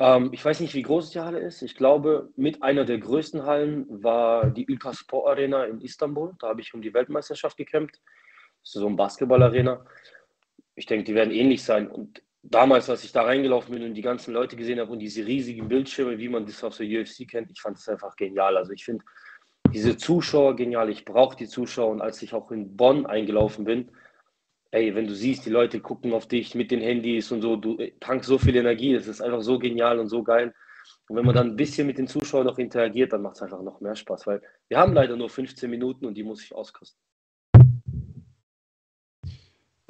Ähm, ich weiß nicht, wie groß die Halle ist. Ich glaube, mit einer der größten Hallen war die Ülker Sport Arena in Istanbul. Da habe ich um die Weltmeisterschaft gekämpft. Das ist so ein Basketballarena. Ich denke, die werden ähnlich sein. Und damals, als ich da reingelaufen bin und die ganzen Leute gesehen habe und diese riesigen Bildschirme, wie man das aus der UFC kennt, ich fand das einfach genial. Also ich finde diese Zuschauer genial. Ich brauche die Zuschauer. Und als ich auch in Bonn eingelaufen bin, ey, wenn du siehst, die Leute gucken auf dich mit den Handys und so, du tankst so viel Energie, das ist einfach so genial und so geil. Und wenn man dann ein bisschen mit den Zuschauern noch interagiert, dann macht es einfach noch mehr Spaß, weil wir haben leider nur 15 Minuten und die muss ich auskosten.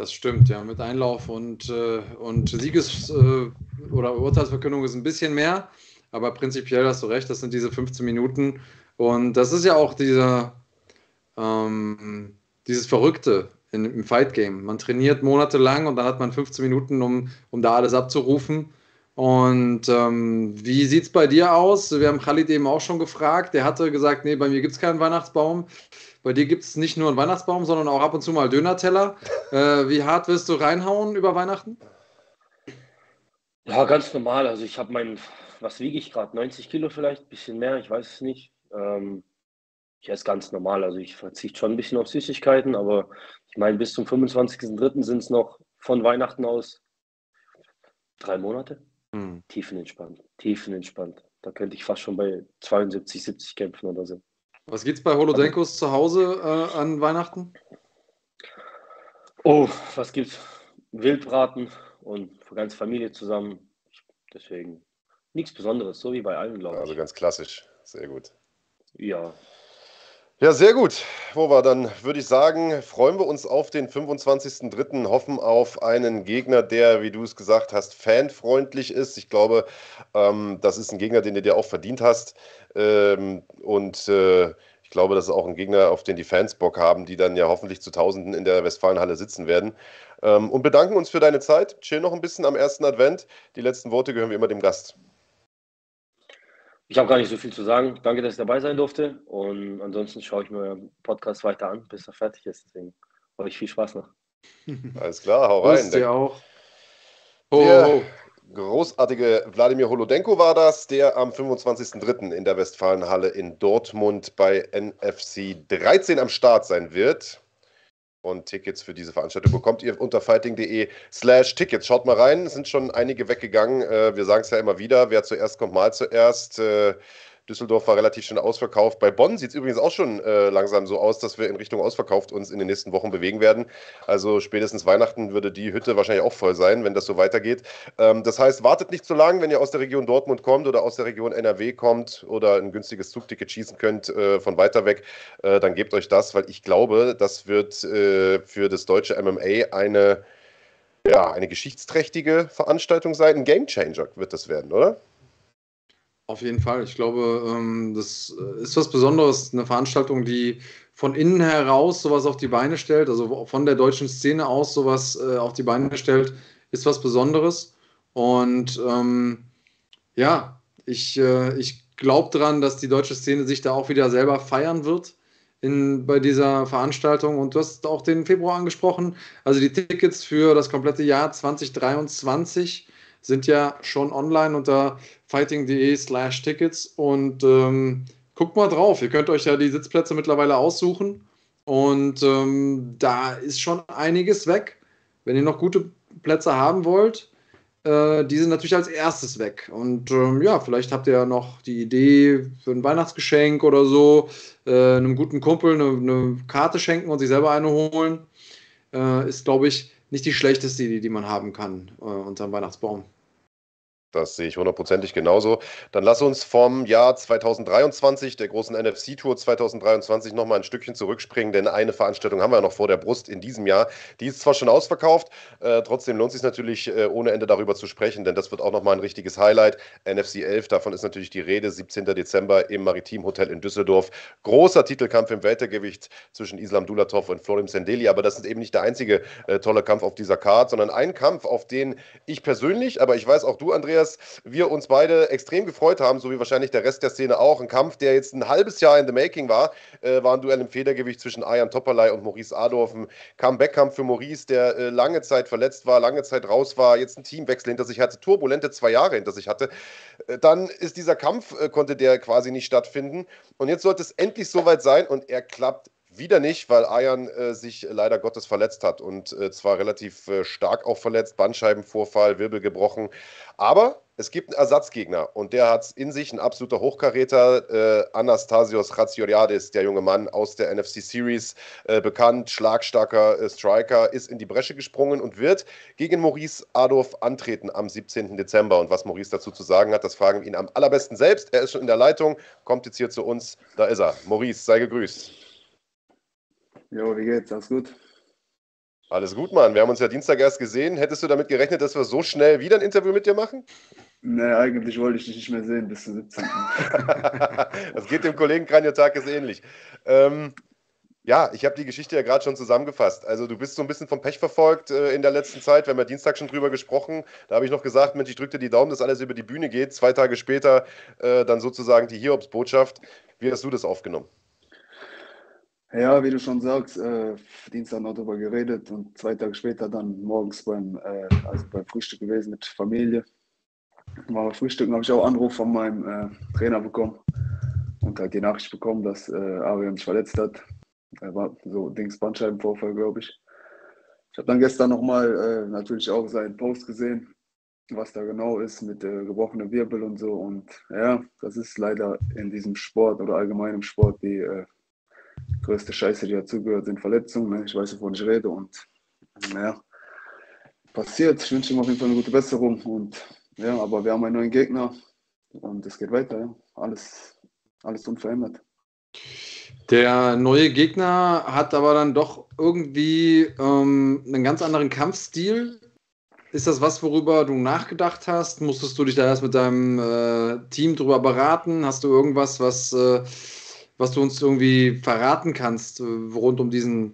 Das stimmt, ja. Mit Einlauf und, äh, und Sieges- äh, oder Urteilsverkündung ist ein bisschen mehr, aber prinzipiell hast du recht, das sind diese 15 Minuten. Und das ist ja auch dieser, ähm, dieses Verrückte in, im Fight Game. Man trainiert monatelang und dann hat man 15 Minuten, um, um da alles abzurufen. Und ähm, wie sieht es bei dir aus? Wir haben Khalid eben auch schon gefragt. Der hatte gesagt, nee, bei mir gibt es keinen Weihnachtsbaum. Bei dir gibt es nicht nur einen Weihnachtsbaum, sondern auch ab und zu mal Dönerteller. Äh, wie hart wirst du reinhauen über Weihnachten? Ja, ganz normal. Also ich habe mein, was wiege ich gerade? 90 Kilo vielleicht, ein bisschen mehr, ich weiß es nicht. Ähm, ich esse ganz normal. Also ich verzichte schon ein bisschen auf Süßigkeiten, aber ich meine, bis zum 25.03. sind es noch von Weihnachten aus drei Monate. Hm. Tiefenentspannt, tiefenentspannt. Da könnte ich fast schon bei 72, 70 kämpfen oder so. Was gibt's bei Holodenkos zu Hause äh, an Weihnachten? Oh, was gibt's? Wildbraten und für ganze Familie zusammen. Deswegen nichts Besonderes, so wie bei allen, glaube ich. Also ganz klassisch, sehr gut. Ja. Ja, sehr gut. Wo war dann, würde ich sagen, freuen wir uns auf den 25.03., hoffen auf einen Gegner, der, wie du es gesagt hast, fanfreundlich ist. Ich glaube, ähm, das ist ein Gegner, den du dir auch verdient hast. Ähm, und äh, ich glaube, das ist auch ein Gegner, auf den die Fans Bock haben, die dann ja hoffentlich zu Tausenden in der Westfalenhalle sitzen werden. Ähm, und bedanken uns für deine Zeit. Chill noch ein bisschen am ersten Advent. Die letzten Worte gehören wie immer dem Gast. Ich habe gar nicht so viel zu sagen. Danke, dass ich dabei sein durfte. Und ansonsten schaue ich mir euren Podcast weiter an, bis er fertig ist. Deswegen euch viel Spaß noch. Alles klar, hau rein. Dir auch. Ho, ho, ho großartige Wladimir Holodenko war das, der am 25.03. in der Westfalenhalle in Dortmund bei NFC 13 am Start sein wird. Und Tickets für diese Veranstaltung bekommt ihr unter fighting.de slash Tickets. Schaut mal rein, es sind schon einige weggegangen. Äh, wir sagen es ja immer wieder, wer zuerst kommt, mal zuerst. Düsseldorf war relativ schnell ausverkauft. Bei Bonn sieht es übrigens auch schon äh, langsam so aus, dass wir in Richtung ausverkauft uns in den nächsten Wochen bewegen werden. Also spätestens Weihnachten würde die Hütte wahrscheinlich auch voll sein, wenn das so weitergeht. Ähm, das heißt, wartet nicht zu lang, wenn ihr aus der Region Dortmund kommt oder aus der Region NRW kommt oder ein günstiges Zugticket schießen könnt äh, von weiter weg, äh, dann gebt euch das, weil ich glaube, das wird äh, für das deutsche MMA eine, ja, eine geschichtsträchtige Veranstaltung sein. Ein Gamechanger wird das werden, oder? Auf jeden Fall. Ich glaube, ähm, das äh, ist was Besonderes, eine Veranstaltung, die von innen heraus sowas auf die Beine stellt, also von der deutschen Szene aus sowas äh, auf die Beine stellt, ist was Besonderes. Und ähm, ja, ich, äh, ich glaube daran, dass die deutsche Szene sich da auch wieder selber feiern wird in, bei dieser Veranstaltung. Und du hast auch den Februar angesprochen. Also die Tickets für das komplette Jahr 2023 sind ja schon online unter fighting.de slash Tickets und ähm, guckt mal drauf. Ihr könnt euch ja die Sitzplätze mittlerweile aussuchen und ähm, da ist schon einiges weg. Wenn ihr noch gute Plätze haben wollt, äh, die sind natürlich als erstes weg. Und ähm, ja, vielleicht habt ihr ja noch die Idee für ein Weihnachtsgeschenk oder so, äh, einem guten Kumpel eine, eine, Karte schenken und sich selber eine holen. Äh, ist, glaube ich, nicht die schlechteste Idee, die man haben kann äh, unter dem Weihnachtsbaum. Das sehe ich hundertprozentig genauso. Dann lass uns vom Jahr 2023, der großen NFC-Tour 2023, nochmal ein Stückchen zurückspringen, denn eine Veranstaltung haben wir noch vor der Brust in diesem Jahr. Die ist zwar schon ausverkauft, äh, trotzdem lohnt es sich natürlich äh, ohne Ende darüber zu sprechen, denn das wird auch nochmal ein richtiges Highlight. NFC 11, davon ist natürlich die Rede, 17. Dezember im Maritim Hotel in Düsseldorf. Großer Titelkampf im Weltergewicht zwischen Islam Dulatov und Florim Sendeli, aber das ist eben nicht der einzige äh, tolle Kampf auf dieser Karte, sondern ein Kampf, auf den ich persönlich, aber ich weiß auch du, Andreas, Andreas, wir uns beide extrem gefreut haben, so wie wahrscheinlich der Rest der Szene auch. Ein Kampf, der jetzt ein halbes Jahr in the making war, äh, war ein Duell im Federgewicht zwischen Ayan Topperlei und Maurice Adorf. Ein Comeback-Kampf für Maurice, der äh, lange Zeit verletzt war, lange Zeit raus war, jetzt ein Teamwechsel hinter sich hatte, turbulente zwei Jahre hinter sich hatte. Äh, dann ist dieser Kampf, äh, konnte der quasi nicht stattfinden. Und jetzt sollte es endlich soweit sein und er klappt wieder nicht, weil Ayan äh, sich leider Gottes verletzt hat und äh, zwar relativ äh, stark auch verletzt, Bandscheibenvorfall, Wirbel gebrochen. Aber es gibt einen Ersatzgegner und der hat es in sich, ein absoluter Hochkaräter, äh, Anastasios Ratsioriadis, der junge Mann aus der NFC Series, äh, bekannt, schlagstarker äh, Striker, ist in die Bresche gesprungen und wird gegen Maurice Adolf antreten am 17. Dezember. Und was Maurice dazu zu sagen hat, das fragen wir ihn am allerbesten selbst. Er ist schon in der Leitung, kommt jetzt hier zu uns, da ist er. Maurice, sei gegrüßt. Jo, wie geht's? Alles gut? Alles gut, Mann. Wir haben uns ja Dienstag erst gesehen. Hättest du damit gerechnet, dass wir so schnell wieder ein Interview mit dir machen? Nee, eigentlich wollte ich dich nicht mehr sehen bis zum 17. das geht dem Kollegen Kranjotakis ähnlich. Ähm, ja, ich habe die Geschichte ja gerade schon zusammengefasst. Also du bist so ein bisschen vom Pech verfolgt äh, in der letzten Zeit. Wir haben ja Dienstag schon drüber gesprochen. Da habe ich noch gesagt, Mensch, ich drücke dir die Daumen, dass alles über die Bühne geht. Zwei Tage später äh, dann sozusagen die Hiobsbotschaft. Wie hast du das aufgenommen? Ja, wie du schon sagst, äh, Dienstag noch darüber geredet und zwei Tage später dann morgens beim, äh, also beim Frühstück gewesen mit Familie. War Frühstücken habe ich auch Anruf von meinem äh, Trainer bekommen und halt die Nachricht bekommen, dass äh, Arian sich verletzt hat. Er war so Dings Bandscheibenvorfall, glaube ich. Ich habe dann gestern nochmal äh, natürlich auch seinen Post gesehen, was da genau ist mit äh, gebrochener Wirbel und so. Und ja, das ist leider in diesem Sport oder allgemein im Sport die äh, größte Scheiße, die dazugehört, sind Verletzungen. Ne? Ich weiß, wovon ich rede und naja, passiert. Ich wünsche ihm auf jeden Fall eine gute Besserung und ja, aber wir haben einen neuen Gegner und es geht weiter. Ja? Alles, alles unverändert. Der neue Gegner hat aber dann doch irgendwie ähm, einen ganz anderen Kampfstil. Ist das was, worüber du nachgedacht hast? Musstest du dich da erst mit deinem äh, Team drüber beraten? Hast du irgendwas, was äh, was du uns irgendwie verraten kannst äh, rund um diesen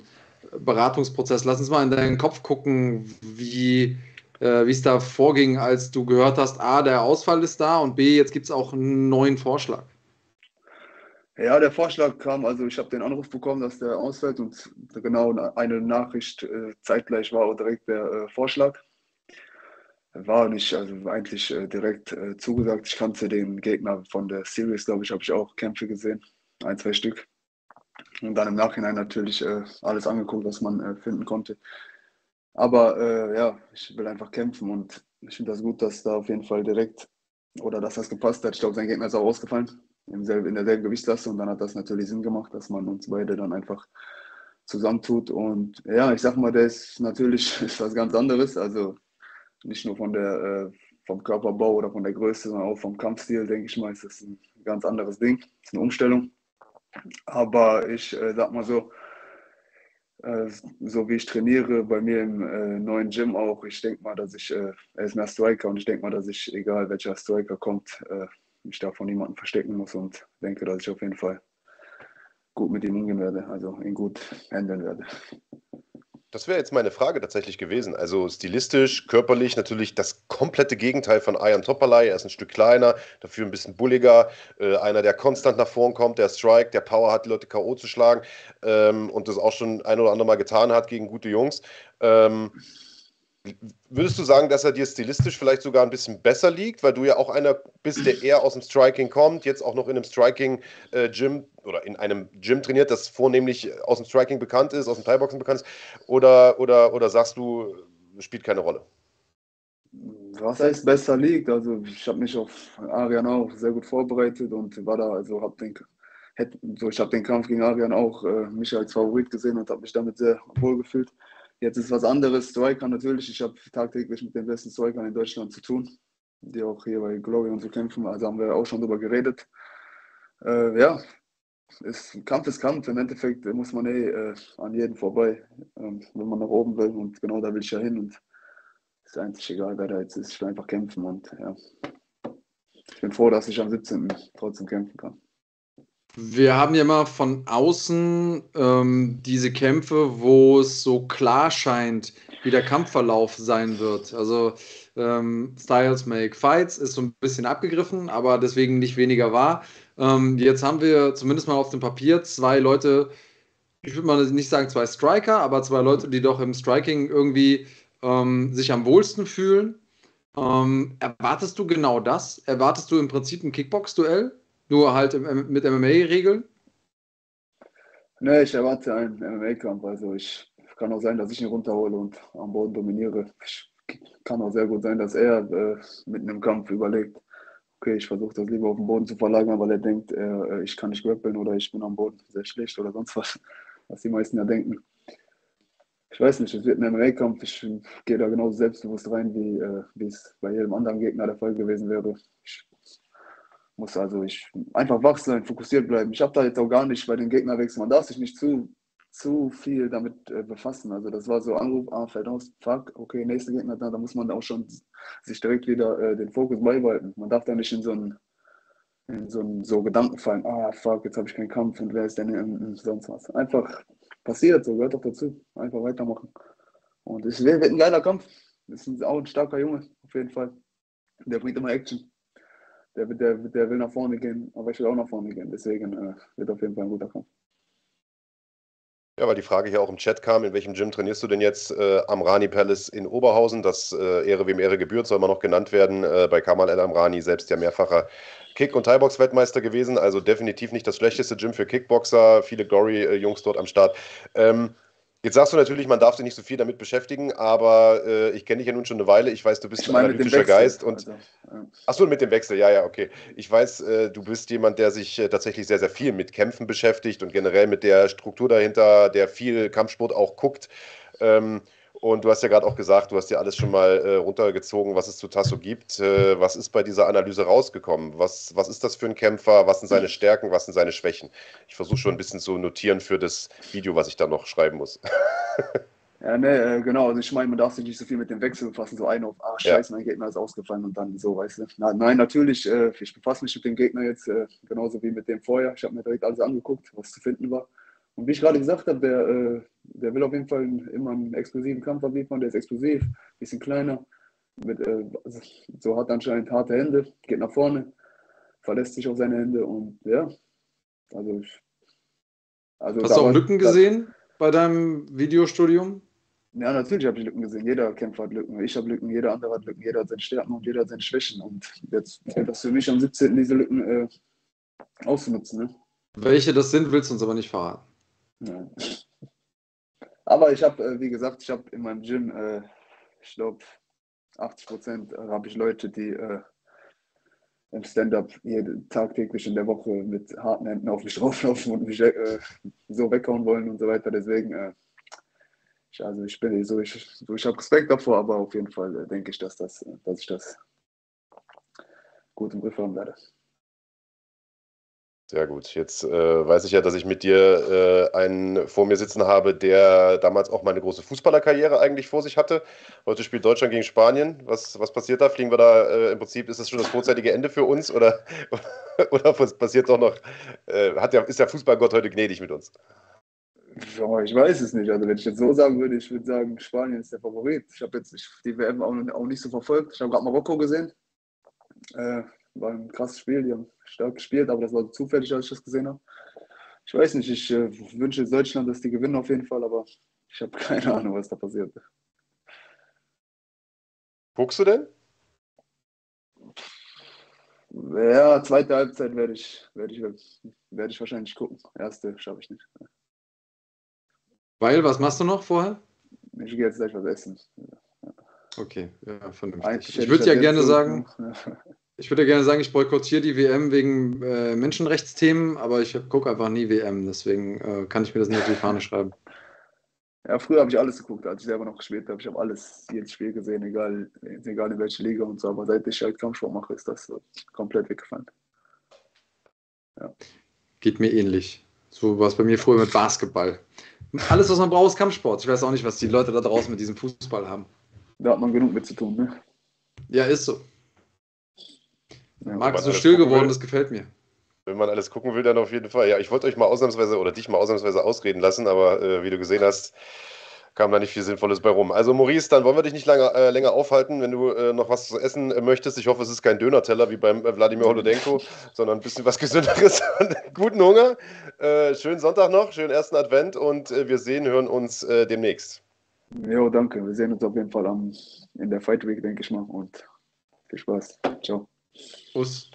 Beratungsprozess. Lass uns mal in deinen Kopf gucken, wie äh, es da vorging, als du gehört hast, A, der Ausfall ist da und B, jetzt gibt es auch einen neuen Vorschlag. Ja, der Vorschlag kam, also ich habe den Anruf bekommen, dass der ausfällt und genau eine Nachricht äh, zeitgleich war auch direkt der äh, Vorschlag. War nicht, also eigentlich äh, direkt äh, zugesagt. Ich kannte den Gegner von der Series, glaube ich, habe ich auch Kämpfe gesehen ein, zwei Stück. Und dann im Nachhinein natürlich äh, alles angeguckt, was man äh, finden konnte. Aber äh, ja, ich will einfach kämpfen und ich finde das gut, dass da auf jeden Fall direkt oder dass das gepasst hat. Ich glaube, sein Gegner ist auch ausgefallen in derselben Gewichtsklasse und dann hat das natürlich Sinn gemacht, dass man uns beide dann einfach zusammentut. Und ja, ich sag mal, der ist natürlich ist was ganz anderes. Also nicht nur von der, äh, vom Körperbau oder von der Größe, sondern auch vom Kampfstil, denke ich mal, ist das ein ganz anderes Ding. Das ist eine Umstellung. Aber ich äh, sag mal so, äh, so wie ich trainiere bei mir im äh, neuen Gym auch, ich denke mal, dass ich, äh, er ist mehr Striker und ich denke mal, dass ich, egal welcher Striker kommt, äh, mich da von niemandem verstecken muss und denke, dass ich auf jeden Fall gut mit ihm umgehen werde, also ihn gut handeln werde. Das wäre jetzt meine Frage tatsächlich gewesen. Also stilistisch, körperlich natürlich das komplette Gegenteil von Ayan Topalai. Er ist ein Stück kleiner, dafür ein bisschen bulliger. Äh, einer, der konstant nach vorn kommt, der Strike, der Power hat, die Leute K.O. zu schlagen ähm, und das auch schon ein oder andere Mal getan hat gegen gute Jungs. Ähm, Würdest du sagen, dass er dir stilistisch vielleicht sogar ein bisschen besser liegt, weil du ja auch einer bist, der eher aus dem Striking kommt, jetzt auch noch in einem Striking-Gym äh, oder in einem Gym trainiert, das vornehmlich aus dem Striking bekannt ist, aus dem Thai-Boxen bekannt ist? Oder, oder, oder sagst du, spielt keine Rolle? Was heißt besser liegt? Also ich habe mich auf Arian auch sehr gut vorbereitet und war da, also habe den, so, ich habe den Kampf gegen Arian auch äh, mich als Favorit gesehen und habe mich damit sehr wohl gefühlt. Jetzt ist was anderes. Striker natürlich. Ich habe tagtäglich mit den besten Strikern in Deutschland zu tun. die auch hier bei Glory und so kämpfen. Also haben wir auch schon drüber geredet. Äh, ja, ist, Kampf ist Kampf. Im Endeffekt muss man eh äh, an jeden vorbei, ähm, wenn man nach oben will. Und genau da will ich ja hin. Und es ist eigentlich egal, wer da jetzt ist. Ich will einfach kämpfen. Und ja, ich bin froh, dass ich am 17. trotzdem kämpfen kann. Wir haben ja immer von außen ähm, diese Kämpfe, wo es so klar scheint, wie der Kampfverlauf sein wird. Also ähm, Styles Make Fights ist so ein bisschen abgegriffen, aber deswegen nicht weniger wahr. Ähm, jetzt haben wir zumindest mal auf dem Papier zwei Leute, ich würde mal nicht sagen zwei Striker, aber zwei Leute, die doch im Striking irgendwie ähm, sich am wohlsten fühlen. Ähm, erwartest du genau das? Erwartest du im Prinzip ein Kickbox-Duell? Nur halt im, mit MMA-Regeln? Ne, ich erwarte einen MMA-Kampf. Also ich kann auch sein, dass ich ihn runterhole und am Boden dominiere. Ich, kann auch sehr gut sein, dass er äh, mitten im Kampf überlegt, okay, ich versuche das lieber auf den Boden zu verlagern, weil er denkt, äh, ich kann nicht grappeln oder ich bin am Boden sehr schlecht oder sonst was, was die meisten ja denken. Ich weiß nicht, es wird ein MMA-Kampf. Ich gehe da genauso selbstbewusst rein, wie, äh, es bei jedem anderen Gegner der Fall gewesen wäre. Ich muss also ich einfach wach sein, fokussiert bleiben. Ich habe da jetzt auch gar nicht bei den Gegnerwechseln, man darf sich nicht zu, zu viel damit äh, befassen. Also das war so Anruf, ah, fällt aus, fuck, okay, nächster Gegner da, da muss man auch schon sich direkt wieder äh, den Fokus beibehalten. Man darf da nicht in so einen in so, einen, so Gedanken fallen, ah fuck, jetzt habe ich keinen Kampf und wer ist denn in sonst was. Einfach passiert, so gehört doch dazu. Einfach weitermachen. Und es wird ein geiler Kampf. Das ist auch ein starker Junge, auf jeden Fall. Der bringt immer Action der, der, der will nach vorne gehen, aber ich will auch nach vorne gehen. Deswegen äh, wird auf jeden Fall ein guter Kampf. Ja, weil die Frage hier auch im Chat kam, in welchem Gym trainierst du denn jetzt äh, am Rani Palace in Oberhausen? Das äh, Ehre wem Ehre gebührt, soll man noch genannt werden. Äh, bei Kamal El Amrani, selbst ja mehrfacher Kick- und Thai-Box-Weltmeister gewesen. Also definitiv nicht das schlechteste Gym für Kickboxer. Viele Glory-Jungs dort am Start. Ähm, Jetzt sagst du natürlich, man darf sich nicht so viel damit beschäftigen, aber äh, ich kenne dich ja nun schon eine Weile. Ich weiß, du bist ich ein analytischer Geist. Und, also, ja. Achso, mit dem Wechsel, ja, ja, okay. Ich weiß, äh, du bist jemand, der sich äh, tatsächlich sehr, sehr viel mit Kämpfen beschäftigt und generell mit der Struktur dahinter, der viel Kampfsport auch guckt. Ähm, und du hast ja gerade auch gesagt, du hast dir alles schon mal äh, runtergezogen, was es zu Tasso gibt. Äh, was ist bei dieser Analyse rausgekommen? Was, was ist das für ein Kämpfer? Was sind seine Stärken? Was sind seine Schwächen? Ich versuche schon ein bisschen zu notieren für das Video, was ich da noch schreiben muss. ja, ne, äh, genau. Also ich meine, man darf sich nicht so viel mit dem Wechsel befassen. So ein auf, ach scheiße, ja. mein Gegner ist ausgefallen und dann so, weißt du. Na, nein, natürlich, äh, ich befasse mich mit dem Gegner jetzt äh, genauso wie mit dem vorher. Ich habe mir direkt alles angeguckt, was zu finden war. Und wie ich gerade gesagt habe, der, äh, der will auf jeden Fall immer einen explosiven Kampf abliefern. Der ist explosiv, ein bisschen kleiner, mit, äh, so hat anscheinend harte Hände, geht nach vorne, verlässt sich auf seine Hände und ja, also ich. Also Hast du auch Lücken gesehen bei deinem Videostudium? Ja, natürlich habe ich Lücken gesehen. Jeder Kämpfer hat Lücken. Ich habe Lücken, jeder andere hat Lücken, jeder hat seine Stärken und jeder hat seine Schwächen. Und jetzt fällt das für mich am 17. diese Lücken äh, auszunutzen. Ne? Welche das sind, willst du uns aber nicht verraten. Aber ich habe, äh, wie gesagt, ich habe in meinem Gym, äh, ich glaube, 80 Prozent habe ich Leute, die äh, im Stand-up tagtäglich in der Woche mit harten Händen auf mich drauflaufen und mich so weghauen wollen und so weiter. Deswegen, ich, also ich bin so, ich, so, ich habe Respekt davor, aber auf jeden Fall denke ich, dass, das, dass ich das gut im Griff haben werde. Sehr gut. Jetzt äh, weiß ich ja, dass ich mit dir äh, einen vor mir sitzen habe, der damals auch meine große Fußballerkarriere eigentlich vor sich hatte. Heute spielt Deutschland gegen Spanien. Was, was passiert da? Fliegen wir da äh, im Prinzip, ist das schon das vorzeitige Ende für uns oder, oder was passiert doch noch? Äh, hat der, ist der Fußballgott heute gnädig mit uns? Ja, ich weiß es nicht. Also wenn ich jetzt so sagen würde, ich würde sagen, Spanien ist der Favorit. Ich habe jetzt die WM auch, auch nicht so verfolgt. Ich habe gerade Marokko gesehen. War ein krasses Spiel, die haben stark gespielt, aber das war zufällig, als ich das gesehen habe. Ich weiß nicht, ich äh, wünsche Deutschland, dass die gewinnen auf jeden Fall, aber ich habe keine Ahnung, was da passiert. Guckst du denn? Ja, zweite Halbzeit werde ich, werde ich, werde ich wahrscheinlich gucken. Erste schaffe ich nicht. Weil, was machst du noch vorher? Ich gehe jetzt gleich was essen. Okay, ja, vernünftig. Ich würde ja gerne sagen, Ich würde gerne sagen, ich boykottiere die WM wegen äh, Menschenrechtsthemen, aber ich gucke einfach nie WM, deswegen äh, kann ich mir das nicht auf die Fahne schreiben. Ja, früher habe ich alles geguckt, als ich selber noch gespielt habe. Ich habe alles, jedes Spiel gesehen, egal, egal in welcher Liga und so. Aber seit ich halt Kampfsport mache, ist das so komplett weggefallen. Ja. Geht mir ähnlich. So war es bei mir früher mit Basketball. Alles, was man braucht, ist Kampfsport. Ich weiß auch nicht, was die Leute da draußen mit diesem Fußball haben. Da hat man genug mit zu tun, ne? Ja, ist so. Ja, Marc ist so still geworden, das gefällt mir. Wenn man alles gucken will, dann auf jeden Fall. Ja, ich wollte euch mal ausnahmsweise oder dich mal ausnahmsweise ausreden lassen, aber äh, wie du gesehen hast, kam da nicht viel Sinnvolles bei rum. Also Maurice, dann wollen wir dich nicht lange, äh, länger aufhalten, wenn du äh, noch was zu essen äh, möchtest. Ich hoffe, es ist kein Dönerteller wie beim äh, Wladimir Holodenko, sondern ein bisschen was Gesünderes. Guten Hunger, äh, schönen Sonntag noch, schönen ersten Advent und äh, wir sehen, hören uns demnächst. Jo, danke. Wir sehen uns auf jeden Fall am, in der Fight Week, denke ich mal. Und viel Spaß. Ciao. Os,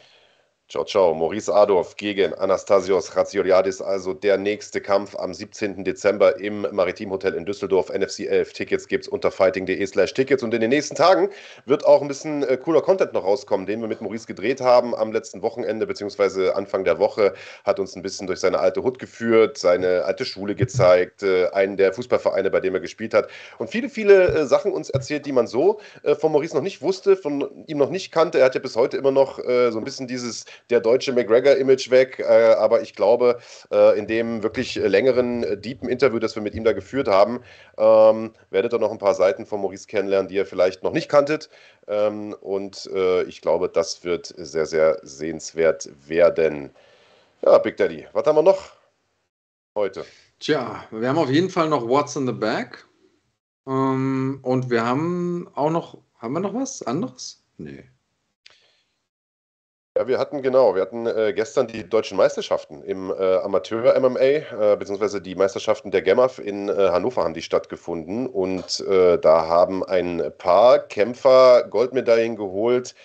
Ciao, ciao. Maurice Adorf gegen Anastasios Ratsioliadis, also der nächste Kampf am 17. Dezember im Maritimhotel in Düsseldorf. NFC 11 Tickets gibt es unter fighting.de slash Tickets. Und in den nächsten Tagen wird auch ein bisschen äh, cooler Content noch rauskommen, den wir mit Maurice gedreht haben am letzten Wochenende beziehungsweise Anfang der Woche. Hat uns ein bisschen durch seine alte Hut geführt, seine alte Schule gezeigt, äh, einen der Fußballvereine, bei dem er gespielt hat. Und viele, viele äh, Sachen uns erzählt, die man so von Maurice noch nicht wusste, von ihm noch nicht kannte. Er hat ja bis heute immer noch so ein bisschen dieses der deutsche McGregor-Image weg. Äh, aber ich glaube, äh, in dem wirklich längeren, äh, deepen Interview, das wir mit ihm da geführt haben, ähm, werdet ihr noch ein paar Seiten von Maurice kennenlernen, die ihr vielleicht noch nicht kanntet. Ähm, und äh, ich glaube, das wird sehr, sehr sehenswert werden. Ja, Big Daddy, was haben wir noch heute? Tja, wir haben auf jeden Fall noch What's in the Bag. Ähm, und wir haben auch noch, haben wir noch was anderes? Nee. Ja, wir hatten genau, wir hatten äh, gestern die deutschen Meisterschaften im äh, Amateur-MMA, äh, beziehungsweise die Meisterschaften der GEMAF in äh, Hannover haben die stattgefunden und äh, da haben ein paar Kämpfer Goldmedaillen geholt,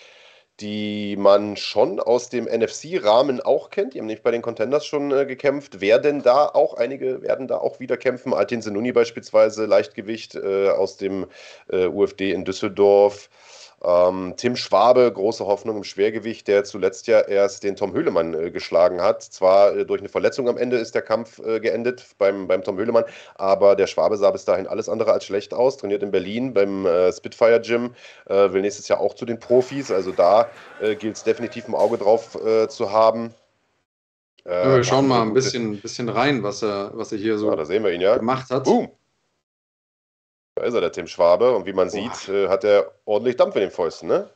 die man schon aus dem NFC-Rahmen auch kennt. Die haben nämlich bei den Contenders schon äh, gekämpft. Werden da auch einige, werden da auch wieder kämpfen. Altin Senuni beispielsweise, Leichtgewicht aus dem UFD in Düsseldorf. Ähm, Tim Schwabe, große Hoffnung im Schwergewicht, der zuletzt ja erst den Tom Höhlemann äh, geschlagen hat. Zwar äh, durch eine Verletzung am Ende ist der Kampf äh, geendet beim, beim Tom Höhlemann, aber der Schwabe sah bis dahin alles andere als schlecht aus. Trainiert in Berlin beim äh, Spitfire Gym, äh, will nächstes Jahr auch zu den Profis. Also da äh, gilt es definitiv ein Auge drauf zu haben. Ja, wir schauen mal ein bisschen, bisschen rein, was er, was er hier so ja, wir ihn, ja. gemacht hat. Boom. Da ist er, der Tim Schwabe. Und wie man Boah. sieht, äh, hat er ordentlich Dampf in den Fäusten, ne?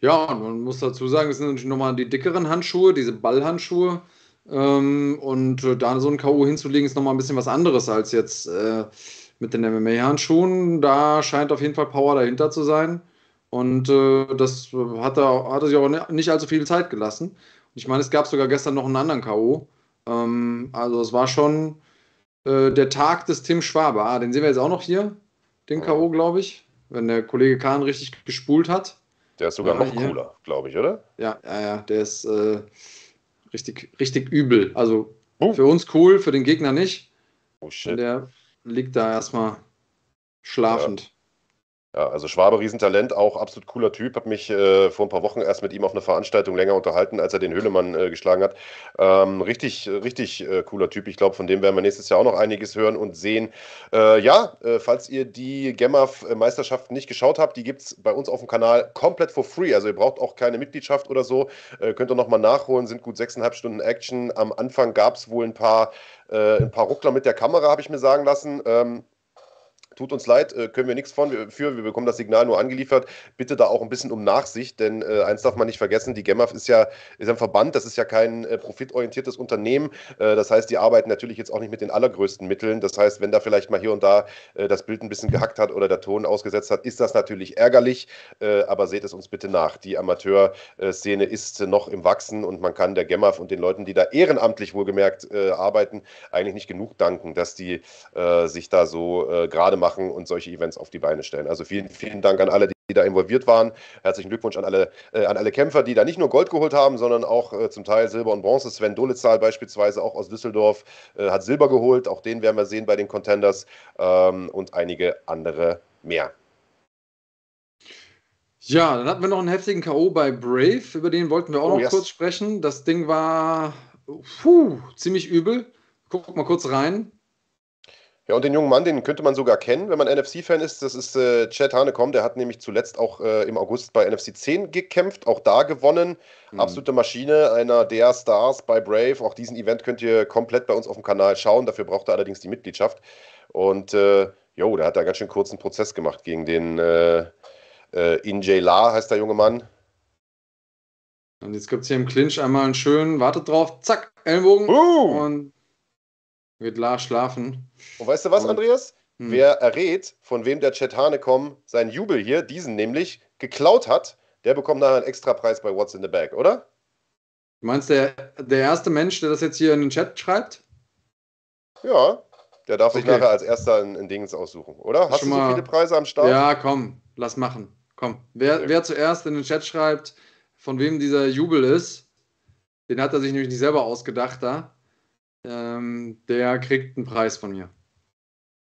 Ja, und man muss dazu sagen, es sind natürlich nochmal die dickeren Handschuhe, diese Ballhandschuhe. Ähm, und äh, da so ein K.O. hinzulegen, ist nochmal ein bisschen was anderes als jetzt äh, mit den MMA-Handschuhen. Da scheint auf jeden Fall Power dahinter zu sein. Und äh, das hat er, hat er sich auch nicht allzu viel Zeit gelassen. Und ich meine, es gab sogar gestern noch einen anderen K.O. Ähm, also es war schon äh, der Tag des Tim Schwabe. Ah, den sehen wir jetzt auch noch hier den K.O., glaube ich. Wenn der Kollege Kahn richtig gespult hat. Der ist sogar ja, noch cooler, glaube ich, oder? Ja, ja, ja. Der ist äh, richtig, richtig übel. Also oh. für uns cool, für den Gegner nicht. Oh shit. Und der liegt da erstmal schlafend. Ja. Also Schwabe, Riesentalent, auch absolut cooler Typ. Habe mich äh, vor ein paar Wochen erst mit ihm auf einer Veranstaltung länger unterhalten, als er den Höhlemann äh, geschlagen hat. Ähm, richtig, richtig äh, cooler Typ. Ich glaube, von dem werden wir nächstes Jahr auch noch einiges hören und sehen. Äh, ja, äh, falls ihr die GEMAF-Meisterschaften nicht geschaut habt, die gibt es bei uns auf dem Kanal komplett for free. Also ihr braucht auch keine Mitgliedschaft oder so. Äh, könnt ihr nochmal nachholen, sind gut sechseinhalb Stunden Action. Am Anfang gab es wohl ein paar, ein paar Ruckler mit der Kamera, habe ich mir sagen lassen. Ähm, tut uns leid, äh, können wir nichts von für, wir bekommen das Signal nur angeliefert. Bitte da auch ein bisschen um Nachsicht, denn äh, eins darf man nicht vergessen, die GEMAF ist ja ist ein Verband, das ist ja kein äh, profitorientiertes Unternehmen. Äh, das heißt, die arbeiten natürlich jetzt auch nicht mit den allergrößten Mitteln. Das heißt, wenn da vielleicht mal hier und da äh, das Bild ein bisschen gehackt hat oder der Ton ausgesetzt hat, ist das natürlich ärgerlich, äh, aber seht es uns bitte nach. Die Amateurszene ist noch im Wachsen und man kann der GEMAF und den Leuten, die da ehrenamtlich wohlgemerkt arbeiten, eigentlich nicht genug danken, dass die sich da so gerade machen und solche Events auf die Beine stellen. Also vielen, vielen Dank an alle, die da involviert waren. Herzlichen Glückwunsch an alle, äh, an alle Kämpfer, die da nicht nur Gold geholt haben, sondern auch äh, zum Teil Silber und Bronze. Sven Dolitzal beispielsweise auch aus Düsseldorf äh, hat Silber geholt. Auch den werden wir sehen bei den Contenders ähm, und einige andere mehr. Ja, dann hatten wir noch einen heftigen K.O. bei Brave, über den wollten wir auch oh, noch yes. kurz sprechen. Das Ding war puh, ziemlich übel. Guck mal kurz rein. Ja, und den jungen Mann, den könnte man sogar kennen, wenn man NFC-Fan ist. Das ist äh, Chad Hanekom. Der hat nämlich zuletzt auch äh, im August bei NFC 10 gekämpft, auch da gewonnen. Mhm. Absolute Maschine, einer der Stars bei Brave. Auch diesen Event könnt ihr komplett bei uns auf dem Kanal schauen. Dafür braucht er allerdings die Mitgliedschaft. Und äh, jo, da hat er ganz schön kurzen Prozess gemacht gegen den äh, äh, Injay La, heißt der junge Mann. Und jetzt gibt es hier im Clinch einmal einen schönen, wartet drauf, zack, Ellenbogen. Uh. Und wird La schlafen. Und weißt du was, und, Andreas? Hm. Wer errät, von wem der Chat Hanekom seinen Jubel hier, diesen nämlich, geklaut hat, der bekommt nachher einen extra Preis bei What's in the Bag, oder? Du meinst, der, der erste Mensch, der das jetzt hier in den Chat schreibt? Ja, der darf okay. sich nachher als erster ein, ein Dings aussuchen, oder? Hast Schon du so viele Preise am Start? Ja, komm, lass machen. Komm. Wer, wer zuerst in den Chat schreibt, von wem dieser Jubel ist, den hat er sich nämlich nicht selber ausgedacht da. Ähm, der kriegt einen Preis von mir.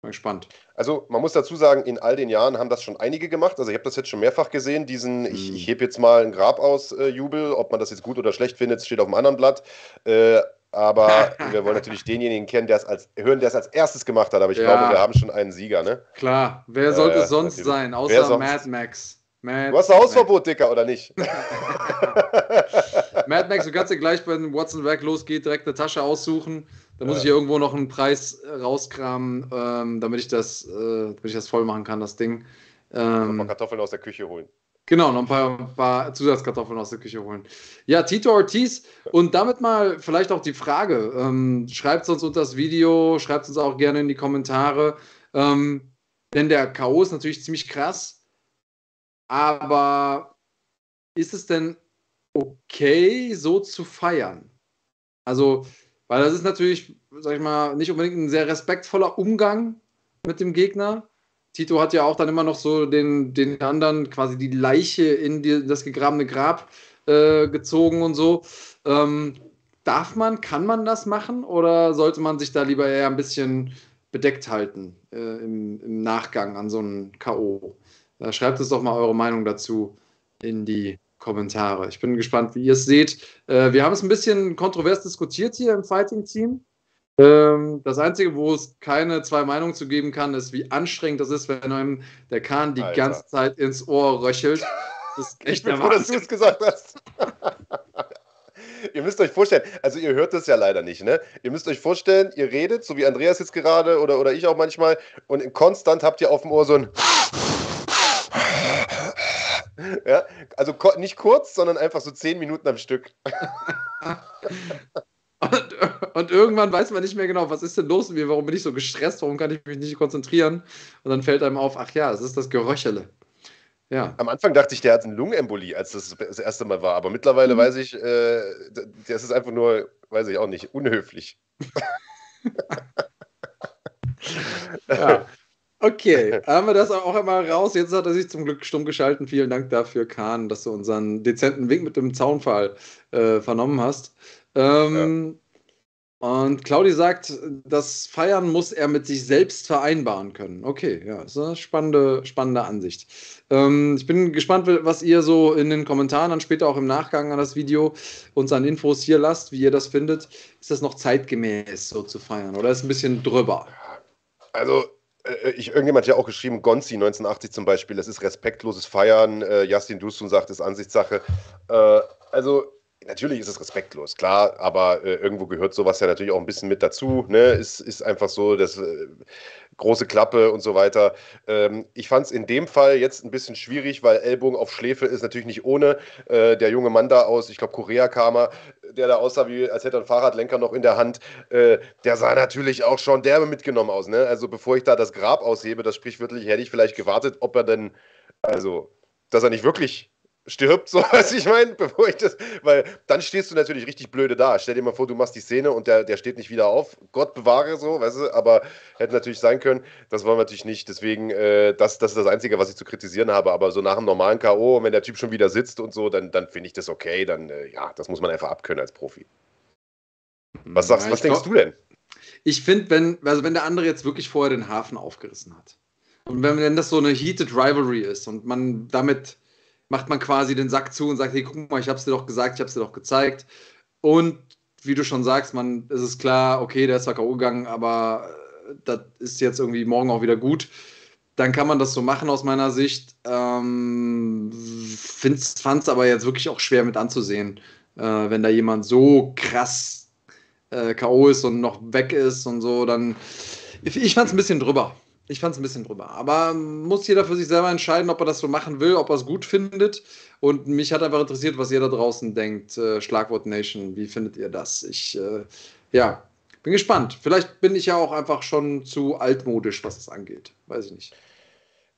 Bin gespannt. Also man muss dazu sagen, in all den Jahren haben das schon einige gemacht. Also ich habe das jetzt schon mehrfach gesehen, diesen mhm. ich, ich hebe jetzt mal ein Grab aus äh, Jubel. Ob man das jetzt gut oder schlecht findet, steht auf dem anderen Blatt. Äh, aber wir wollen natürlich denjenigen kennen, der es als hören, der es als erstes gemacht hat. Aber ich ja. glaube, wir haben schon einen Sieger, ne? Klar, wer sollte äh, es sonst natürlich. sein, außer Mad Max? Mad du hast ein Hausverbot, Dicker, oder nicht? Mad Max, du kannst ja gleich, wenn Watson Werk losgeht, direkt eine Tasche aussuchen. Da muss ja. ich hier irgendwo noch einen Preis rauskramen, ähm, damit, ich das, äh, damit ich das voll machen kann, das Ding. Ähm, ein paar Kartoffeln aus der Küche holen. Genau, noch ein paar, ein paar, Zusatzkartoffeln aus der Küche holen. Ja, Tito Ortiz. Und damit mal vielleicht auch die Frage. Ähm, schreibt es uns unter das Video, schreibt es uns auch gerne in die Kommentare. Ähm, denn der K.O. ist natürlich ziemlich krass. Aber ist es denn okay, so zu feiern? Also, weil das ist natürlich, sag ich mal, nicht unbedingt ein sehr respektvoller Umgang mit dem Gegner. Tito hat ja auch dann immer noch so den, den anderen quasi die Leiche in die, das gegrabene Grab äh, gezogen und so. Ähm, darf man, kann man das machen oder sollte man sich da lieber eher ein bisschen bedeckt halten äh, im, im, Nachgang an so einen K.O.? Da schreibt es doch mal eure Meinung dazu in die Kommentare. Ich bin gespannt, wie ihr es seht. Äh, wir haben es ein bisschen kontrovers diskutiert hier im Fighting-Team. Ähm, das Einzige, wo es keine zwei Meinungen zu geben kann, ist, wie anstrengend das ist, wenn einem der Kahn die Alter. ganze Zeit ins Ohr röchelt. Das ist echt ich bin froh, dass du es gesagt hast. ihr müsst euch vorstellen, also ihr hört das ja leider nicht, ne? Ihr müsst euch vorstellen, ihr redet, so wie Andreas jetzt gerade oder, oder ich auch manchmal, und konstant habt ihr auf dem Ohr so ein ja, also nicht kurz, sondern einfach so zehn Minuten am Stück. und, und, irgendwann weiß man nicht mehr genau, was ist denn los mit mir, warum bin ich so gestresst, warum kann ich mich nicht konzentrieren? Und dann fällt einem auf, ach ja, es ist das Geröchele. Ja. Am Anfang dachte ich, der hat eine Lungenembolie, als das das erste Mal war. Aber mittlerweile mhm. weiß ich, äh, das ist einfach nur, weiß ich auch nicht, unhöflich. ja. Okay, haben wir das auch einmal raus. Jetzt hat er sich zum Glück stumm geschalten. Vielen Dank dafür, Kahn, dass du unseren dezenten Wink mit dem Zaunfall äh, vernommen hast. Ähm, ja. Und Claudi sagt, das Feiern muss er mit sich selbst vereinbaren können. Okay, ja, das ist eine spannende, spannende Ansicht. Ähm, ich bin gespannt, was ihr so in den Kommentaren, dann später auch im Nachgang an das Video uns an Infos hier lasst, wie ihr das findet. Ist das noch zeitgemäß so zu feiern oder ist ein bisschen drüber? Also äh, ich, irgendjemand hat ja auch geschrieben, Gonzi 1980 zum Beispiel, das ist respektloses Feiern. Äh, Justin Dustun sagt, das ist Ansichtssache. Äh, also natürlich ist es respektlos, klar, aber äh, irgendwo gehört sowas ja natürlich auch ein bisschen mit dazu. Ne? Ist, ist einfach so, dass äh, große Klappe und so weiter. Ähm, ich fand es in dem Fall jetzt ein bisschen schwierig, weil Ellbogen auf Schläfe ist natürlich nicht ohne. Äh, der junge Mann da aus, ich glaube Korea kam er, der da aussah, wie als hätte er einen Fahrradlenker noch in der Hand, äh, der sah natürlich auch schon derbe mitgenommen aus. Ne? Also bevor ich da das Grab aushebe, das sprichwörtlich, hätte ich vielleicht gewartet, ob er denn, also, dass er nicht wirklich stirbt, so was ich meine, bevor ich das, weil dann stehst du natürlich richtig blöde da. Stell dir mal vor, du machst die Szene und der, der steht nicht wieder auf. Gott bewahre so, weißt du, aber hätte natürlich sein können. Das wollen wir natürlich nicht. Deswegen, äh, das, das ist das Einzige, was ich zu kritisieren habe. Aber so nach einem normalen K.O., wenn der Typ schon wieder sitzt und so, dann, dann finde ich das okay. Dann, äh, ja, das muss man einfach abkönnen als Profi. Was sagst, ja, was denkst glaub, du denn? Ich finde, wenn, also wenn der andere jetzt wirklich vorher den Hafen aufgerissen hat und wenn, wenn das so eine heated Rivalry ist und man damit macht man quasi den Sack zu und sagt, hey, guck mal, ich habe es dir doch gesagt, ich habe es dir doch gezeigt. Und wie du schon sagst, man, es ist klar, okay, der ist zwar K.O. gegangen, aber das ist jetzt irgendwie morgen auch wieder gut, dann kann man das so machen aus meiner Sicht. Ähm, Fand es aber jetzt wirklich auch schwer mit anzusehen, äh, wenn da jemand so krass äh, K.O. ist und noch weg ist und so, dann. Ich fand es ein bisschen drüber. Ich fand es ein bisschen drüber. Aber muss jeder für sich selber entscheiden, ob er das so machen will, ob er es gut findet. Und mich hat einfach interessiert, was ihr da draußen denkt. Äh, Schlagwort Nation, wie findet ihr das? Ich, äh, ja, bin gespannt. Vielleicht bin ich ja auch einfach schon zu altmodisch, was es angeht. Weiß ich nicht.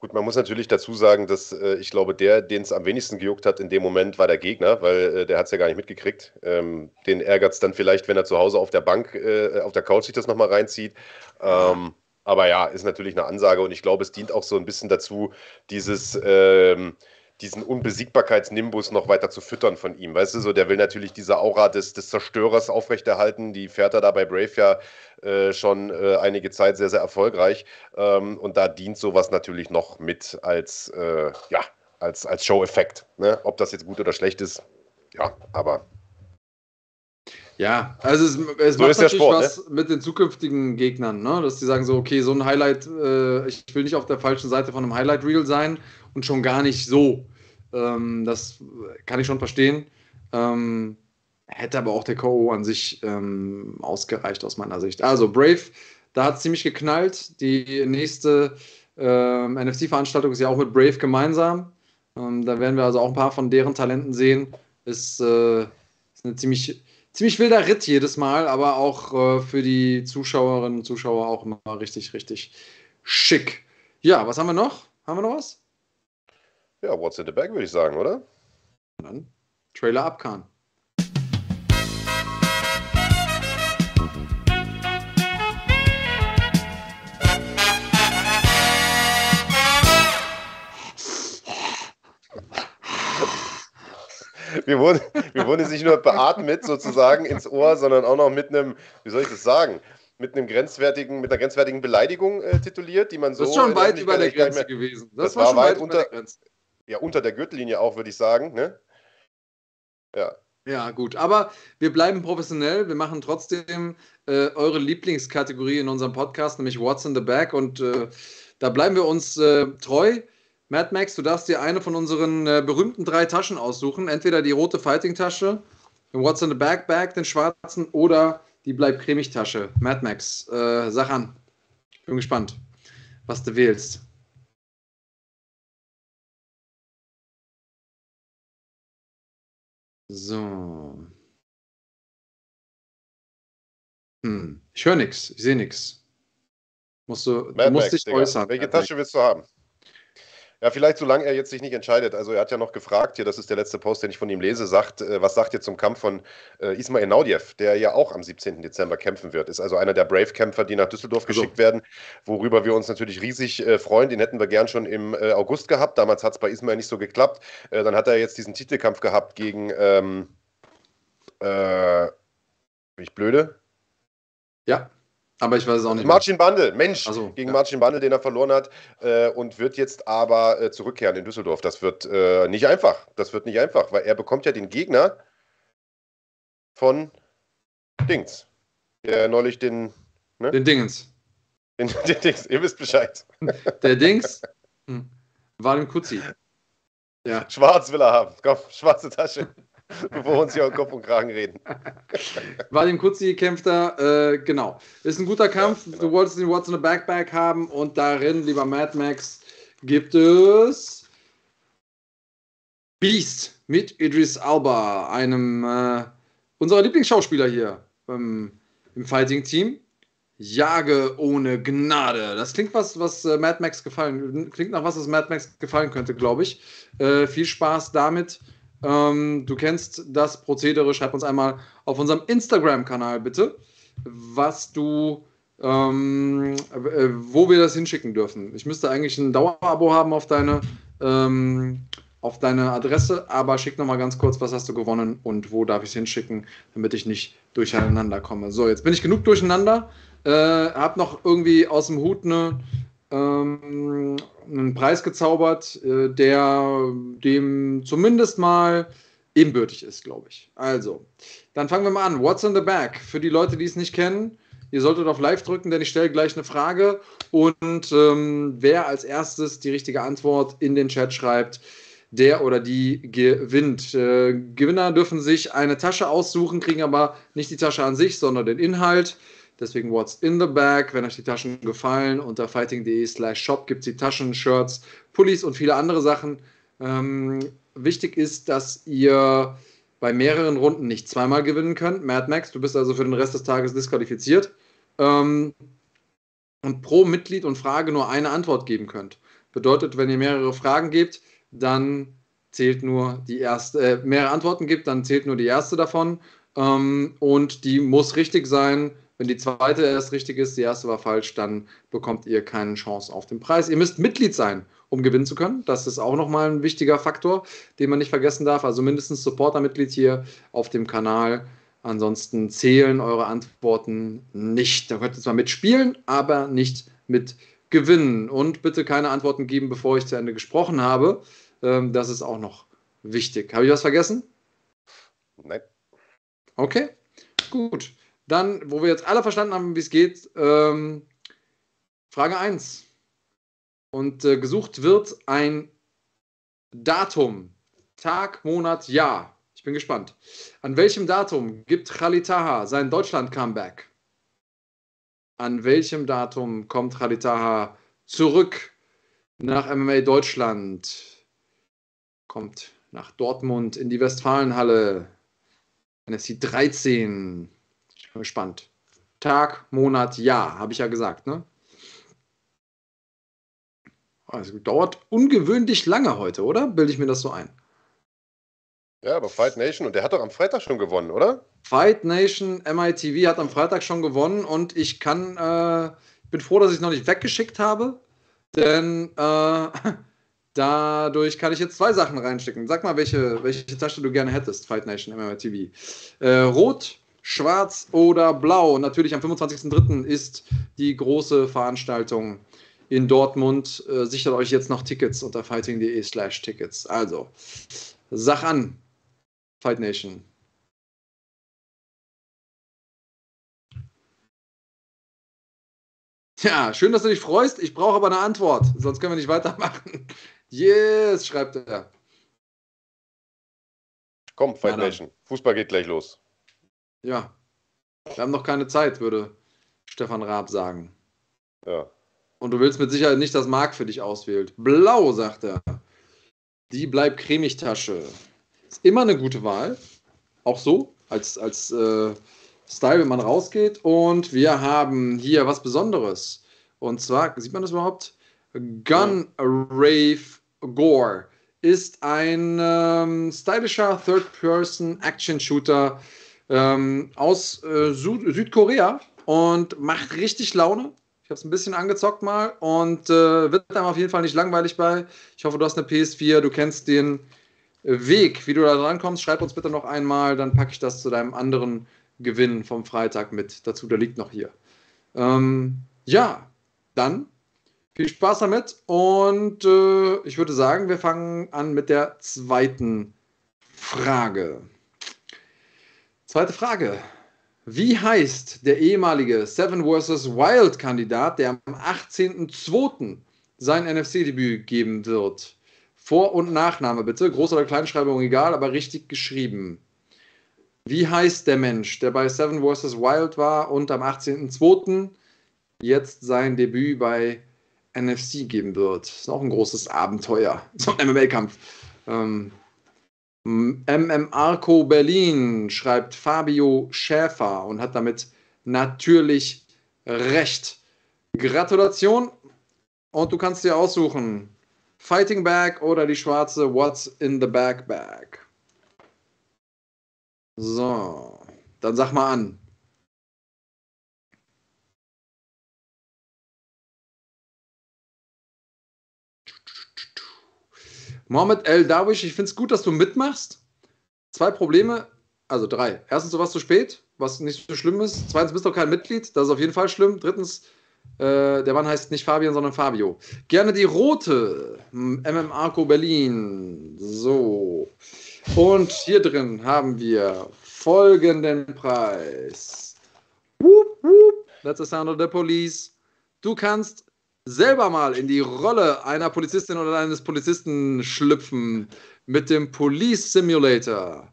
Gut, man muss natürlich dazu sagen, dass äh, ich glaube, der, den es am wenigsten gejuckt hat in dem Moment, war der Gegner, weil äh, der hat es ja gar nicht mitgekriegt. Ähm, den ärgert es dann vielleicht, wenn er zu Hause auf der Bank, äh, auf der Couch sich das nochmal reinzieht. Ähm, aber ja, ist natürlich eine Ansage und ich glaube, es dient auch so ein bisschen dazu, dieses. Ähm, diesen Unbesiegbarkeitsnimbus noch weiter zu füttern von ihm. Weißt du, so der will natürlich diese Aura des, des Zerstörers aufrechterhalten. Die fährt er da bei Brave ja äh, schon äh, einige Zeit sehr, sehr erfolgreich. Ähm, und da dient sowas natürlich noch mit als, äh, ja, als, als Show-Effekt. Ne? Ob das jetzt gut oder schlecht ist, ja, aber ja, also es, es so macht natürlich Sport, was ne? mit den zukünftigen Gegnern, ne? dass die sagen so, okay, so ein Highlight, äh, ich will nicht auf der falschen Seite von einem Highlight-Reel sein und schon gar nicht so. Ähm, das kann ich schon verstehen. Ähm, hätte aber auch der KO an sich ähm, ausgereicht aus meiner Sicht. Also Brave, da hat es ziemlich geknallt. Die nächste ähm, NFC-Veranstaltung ist ja auch mit Brave gemeinsam. Ähm, da werden wir also auch ein paar von deren Talenten sehen. Ist, äh, ist eine ziemlich ziemlich wilder Ritt jedes Mal, aber auch äh, für die Zuschauerinnen und Zuschauer auch immer richtig, richtig schick. Ja, was haben wir noch? Haben wir noch was? Ja, what's in the bag, würde ich sagen, oder? Dann Trailer abkan. Wir wurden, wir wurden nicht nur beatmet sozusagen ins Ohr, sondern auch noch mit einem, wie soll ich das sagen, mit einem grenzwertigen, mit einer grenzwertigen Beleidigung äh, tituliert, die man so. Das ist schon weit über der Grenze gewesen. Das, das war, war, schon weit, unter, Ja, unter der Gürtellinie auch, würde ich sagen. Ne? Ja. Ja, gut. Aber wir bleiben professionell. Wir machen trotzdem äh, eure Lieblingskategorie in unserem Podcast, nämlich What's in the Bag. Und äh, da bleiben wir uns äh, treu. Mad Max, du darfst dir eine von unseren äh, berühmten drei Taschen aussuchen. Entweder die rote Fighting-Tasche, den What's in the Bag Bag, den schwarzen, oder die Bleib cremig-Tasche. Mad Max, äh, sag an. Ich bin gespannt, was du wählst. So. Hm. Ich höre nichts, ich sehe nichts. Musst du, Mad du musst Max, dich Digga. äußern. Welche Tasche willst du haben? Ja, vielleicht solange er jetzt sich nicht entscheidet. Also er hat ja noch gefragt, hier, das ist der letzte Post, den ich von ihm lese, sagt, äh, was sagt ihr zum Kampf von äh, Ismail Naudiev, der ja auch am 17. Dezember kämpfen wird. Ist also einer der Brave-Kämpfer, die nach Düsseldorf also. geschickt werden, worüber wir uns natürlich riesig äh, freuen. Den hätten wir gern schon im äh, August gehabt. Damals hat es bei Ismail nicht so geklappt. Äh, dann hat er jetzt diesen Titelkampf gehabt gegen, ähm, äh, bin ich blöde? Ja. Aber ich weiß es auch nicht. Marcin Bandel, Mensch, so, gegen ja. Marcin Bandel, den er verloren hat äh, und wird jetzt aber äh, zurückkehren in Düsseldorf. Das wird äh, nicht einfach. Das wird nicht einfach, weil er bekommt ja den Gegner von Dings. Der neulich den. Ne? Den Dingens. Den, den, Dings, ihr wisst Bescheid. Der Dings hm, war dem Kutzi. Ja. Schwarz will er haben. Komm, schwarze Tasche. bevor wir uns hier um Kopf und Kragen reden. War dem Kutzi gekämpft da, äh, genau. Ist ein guter Kampf. Ja, genau. Du wolltest den What's in the Backpack haben und darin, lieber Mad Max, gibt es Beast mit Idris Alba, einem äh, unserer Lieblingsschauspieler hier ähm, im Fighting-Team. Jage ohne Gnade. Das klingt was, was äh, Mad Max gefallen, klingt nach was, was Mad Max gefallen könnte, glaube ich. Äh, viel Spaß damit. Ähm, du kennst das Prozedere. Schreib uns einmal auf unserem Instagram-Kanal bitte, was du, ähm, äh, wo wir das hinschicken dürfen. Ich müsste eigentlich ein Dauerabo haben auf deine, ähm, auf deine Adresse, aber schick nochmal ganz kurz, was hast du gewonnen und wo darf ich es hinschicken, damit ich nicht durcheinander komme. So, jetzt bin ich genug durcheinander. Äh, hab noch irgendwie aus dem Hut eine ähm, einen Preis gezaubert, äh, der dem zumindest mal ebenbürtig ist, glaube ich. Also, dann fangen wir mal an. What's in the Bag? Für die Leute, die es nicht kennen, Ihr solltet auf Live drücken, denn ich stelle gleich eine Frage. Und ähm, wer als erstes die richtige Antwort in den Chat schreibt, der oder die gewinnt. Äh, Gewinner dürfen sich eine Tasche aussuchen, kriegen aber nicht die Tasche an sich, sondern den Inhalt. Deswegen What's in the Bag. Wenn euch die Taschen gefallen, unter fighting.de slash shop gibt es die Taschen, Shirts, Pullis und viele andere Sachen. Ähm, wichtig ist, dass ihr bei mehreren Runden nicht zweimal gewinnen könnt. Mad Max, du bist also für den Rest des Tages disqualifiziert. Ähm, und pro Mitglied und Frage nur eine Antwort geben könnt. Bedeutet, wenn ihr mehrere Fragen gebt, dann zählt nur die erste, äh, mehrere Antworten gibt, dann zählt nur die erste davon. Ähm, und die muss richtig sein. Wenn die zweite erst richtig ist, die erste war falsch, dann bekommt ihr keine Chance auf den Preis. Ihr müsst Mitglied sein, um gewinnen zu können. Das ist auch nochmal ein wichtiger Faktor, den man nicht vergessen darf. Also mindestens Supporter-Mitglied hier auf dem Kanal. Ansonsten zählen eure Antworten nicht. Da könnt ihr zwar mitspielen, aber nicht mit gewinnen. Und bitte keine Antworten geben, bevor ich zu Ende gesprochen habe. Ähm, das ist auch noch wichtig. Habe ich was vergessen? Nein. Okay, gut. Dann, wo wir jetzt alle verstanden haben, wie es geht, ähm, Frage 1. Und äh, gesucht wird ein Datum, Tag, Monat, Jahr. Ich bin gespannt. An welchem Datum gibt Khalitaha sein Deutschland-Comeback? An welchem Datum kommt Khalitaha zurück nach MMA Deutschland? Kommt nach Dortmund in die Westfalenhalle. NFC 13 bin gespannt. Tag, Monat, Jahr, habe ich ja gesagt, ne? Also dauert ungewöhnlich lange heute, oder? Bilde ich mir das so ein? Ja, aber Fight Nation, und der hat doch am Freitag schon gewonnen, oder? Fight Nation MITV hat am Freitag schon gewonnen und ich kann, äh, bin froh, dass ich es noch nicht weggeschickt habe, denn äh, dadurch kann ich jetzt zwei Sachen reinstecken. Sag mal, welche, welche Tasche du gerne hättest, Fight Nation MITV. Äh, Rot schwarz oder blau. Natürlich am 25.03. ist die große Veranstaltung in Dortmund. Äh, sichert euch jetzt noch Tickets unter fighting.de slash Tickets. Also, sag an, Fight Nation. Ja, schön, dass du dich freust. Ich brauche aber eine Antwort, sonst können wir nicht weitermachen. Yes, schreibt er. Komm, Fight Nation. Fußball geht gleich los. Ja. Wir haben noch keine Zeit, würde Stefan Raab sagen. Ja. Und du willst mit Sicherheit nicht, dass Marc für dich auswählt. Blau, sagt er. Die bleibt Cremigtasche. Ist immer eine gute Wahl. Auch so, als, als äh, Style, wenn man rausgeht. Und wir haben hier was Besonderes. Und zwar, sieht man das überhaupt? Gun Rave Gore ist ein ähm, stylischer Third-Person-Action-Shooter ähm, aus äh, Süd Südkorea und macht richtig Laune. Ich habe es ein bisschen angezockt mal und äh, wird einem auf jeden Fall nicht langweilig bei. Ich hoffe, du hast eine PS4, du kennst den Weg, wie du da dran kommst. Schreib uns bitte noch einmal, dann packe ich das zu deinem anderen Gewinn vom Freitag mit dazu. Der liegt noch hier. Ähm, ja, dann viel Spaß damit und äh, ich würde sagen, wir fangen an mit der zweiten Frage. Zweite Frage. Wie heißt der ehemalige Seven vs. Wild-Kandidat, der am 18.02. sein NFC-Debüt geben wird? Vor- und Nachname bitte, Groß- oder Kleinschreibung egal, aber richtig geschrieben. Wie heißt der Mensch, der bei Seven vs. Wild war und am 18.02. jetzt sein Debüt bei NFC geben wird? Ist auch ein großes Abenteuer. So ein MMA-Kampf. Ähm, MMArco Berlin schreibt Fabio Schäfer und hat damit natürlich recht. Gratulation und du kannst dir aussuchen, Fighting Bag oder die schwarze What's in the Bag Bag. So, dann sag mal an. Mohamed El Dawish, ich finde es gut, dass du mitmachst. Zwei Probleme, also drei. Erstens, du warst zu spät, was nicht so schlimm ist. Zweitens, bist du kein Mitglied, das ist auf jeden Fall schlimm. Drittens, äh, der Mann heißt nicht Fabian, sondern Fabio. Gerne die rote MMAco Berlin. So. Und hier drin haben wir folgenden Preis. Wup, wup. That's the sound of the police. Du kannst selber mal in die Rolle einer Polizistin oder eines Polizisten schlüpfen mit dem Police Simulator.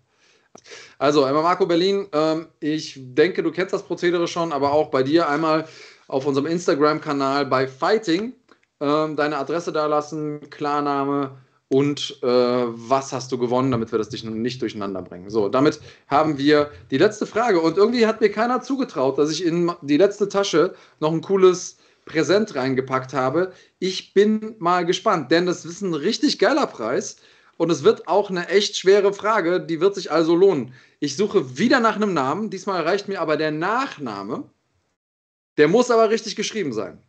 Also, einmal Marco Berlin, ähm, ich denke, du kennst das Prozedere schon, aber auch bei dir einmal auf unserem Instagram-Kanal bei Fighting ähm, deine Adresse da lassen, Klarname und äh, was hast du gewonnen, damit wir das dich nicht durcheinander bringen. So, damit haben wir die letzte Frage und irgendwie hat mir keiner zugetraut, dass ich in die letzte Tasche noch ein cooles Präsent reingepackt habe. Ich bin mal gespannt, denn das ist ein richtig geiler Preis. Und es wird auch eine echt schwere Frage, die wird sich also lohnen. Ich suche wieder nach einem Namen, diesmal reicht mir aber der Nachname. Der muss aber richtig geschrieben sein.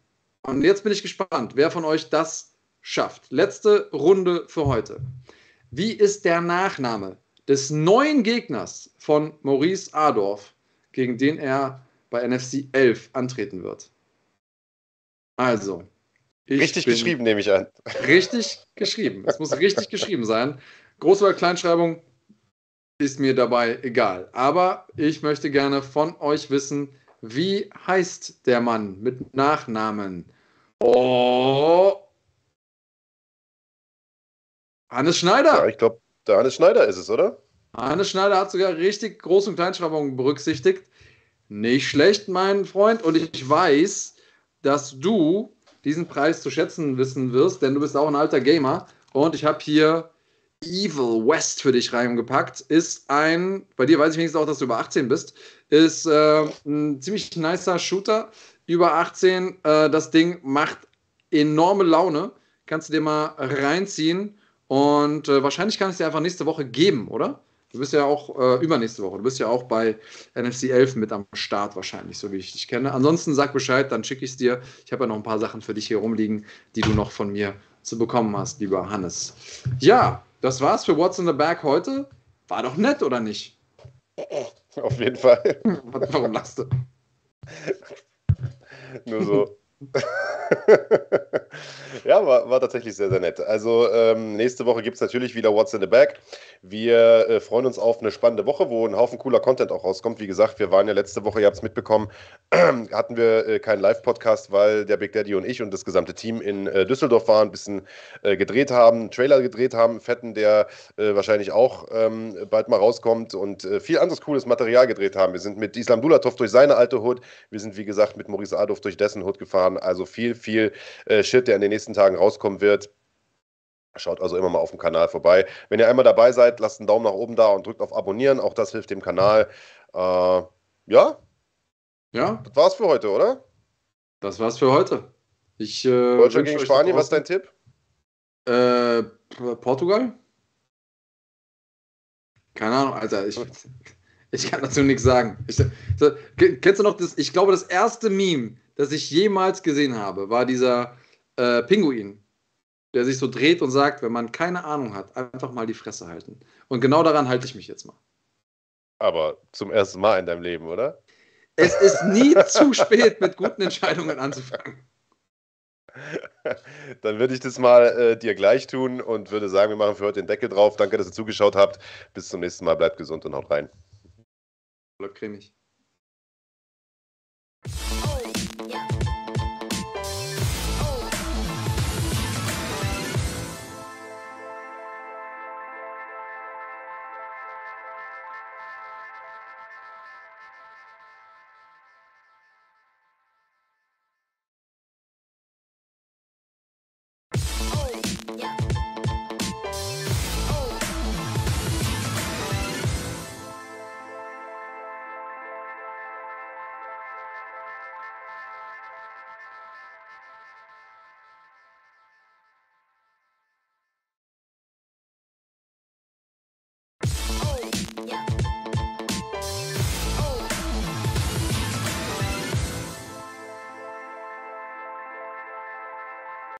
Und jetzt bin ich gespannt, wer von euch das schafft. Letzte Runde für heute. Wie ist der Nachname des neuen Gegners von Maurice Adorf, gegen den er bei NFC 11 antreten wird? Also. richtig geschrieben, nehme ich an. Richtig geschrieben. Es muss richtig geschrieben sein. Groß- oder Kleinschreibung ist mir dabei egal. Aber ich möchte gerne von euch wissen, wie heißt der Mann mit Nachnamen? Oh. Hannes Schneider. Ja, ich glaube, der Hannes Schneider ist es, oder? Hannes Schneider hat sogar richtig Groß- und Kleinschreibungen berücksichtigt. Nicht schlecht, mein Freund. Und ich weiß, dass du diesen Preis zu schätzen wissen wirst, denn du bist auch ein alter Gamer. Und ich habe hier Evil West für dich reingepackt. Ist ein, bei dir weiß ich wenigstens auch, dass du über 18 bist, ist äh, ein ziemlich nicer Shooter. Über 18, äh, das Ding macht enorme Laune. Kannst du dir mal reinziehen. Und äh, wahrscheinlich kann ich dir einfach nächste Woche geben, oder? Du bist ja auch äh, übernächste Woche. Du bist ja auch bei NFC 11 mit am Start wahrscheinlich, so wie ich dich kenne. Ansonsten sag Bescheid, dann schicke ich es dir. Ich habe ja noch ein paar Sachen für dich hier rumliegen, die du noch von mir zu bekommen hast, lieber Hannes. Ja, das war's für What's in the Bag heute. War doch nett, oder nicht? Auf jeden Fall. Warum lachst du? Nur so. ja, war, war tatsächlich sehr, sehr nett. Also ähm, nächste Woche gibt es natürlich wieder What's in the Bag. Wir äh, freuen uns auf eine spannende Woche, wo ein Haufen cooler Content auch rauskommt. Wie gesagt, wir waren ja letzte Woche, ihr habt es mitbekommen, hatten wir äh, keinen Live-Podcast, weil der Big Daddy und ich und das gesamte Team in äh, Düsseldorf waren, ein bisschen äh, gedreht haben, einen Trailer gedreht haben, fetten, der äh, wahrscheinlich auch ähm, bald mal rauskommt und äh, viel anderes cooles Material gedreht haben. Wir sind mit Islam Dulatov durch seine alte Hood, wir sind wie gesagt mit Maurice Adolf durch dessen Hood gefahren. Also viel, viel Shit, der in den nächsten Tagen rauskommen wird. Schaut also immer mal auf dem Kanal vorbei. Wenn ihr einmal dabei seid, lasst einen Daumen nach oben da und drückt auf Abonnieren. Auch das hilft dem Kanal. Äh, ja? Ja. Das war's für heute, oder? Das war's für heute. Ich, äh, Deutschland gegen Spanien, was ist dein Tipp? Äh, Portugal? Keine Ahnung, Alter. Ich, ich kann dazu nichts sagen. Ich, so, kennst du noch das? Ich glaube, das erste Meme, das ich jemals gesehen habe, war dieser äh, Pinguin der sich so dreht und sagt, wenn man keine Ahnung hat, einfach mal die Fresse halten. Und genau daran halte ich mich jetzt mal. Aber zum ersten Mal in deinem Leben, oder? Es ist nie zu spät, mit guten Entscheidungen anzufangen. Dann würde ich das mal äh, dir gleich tun und würde sagen, wir machen für heute den Deckel drauf. Danke, dass ihr zugeschaut habt. Bis zum nächsten Mal. Bleibt gesund und haut rein. Bleibt cremig.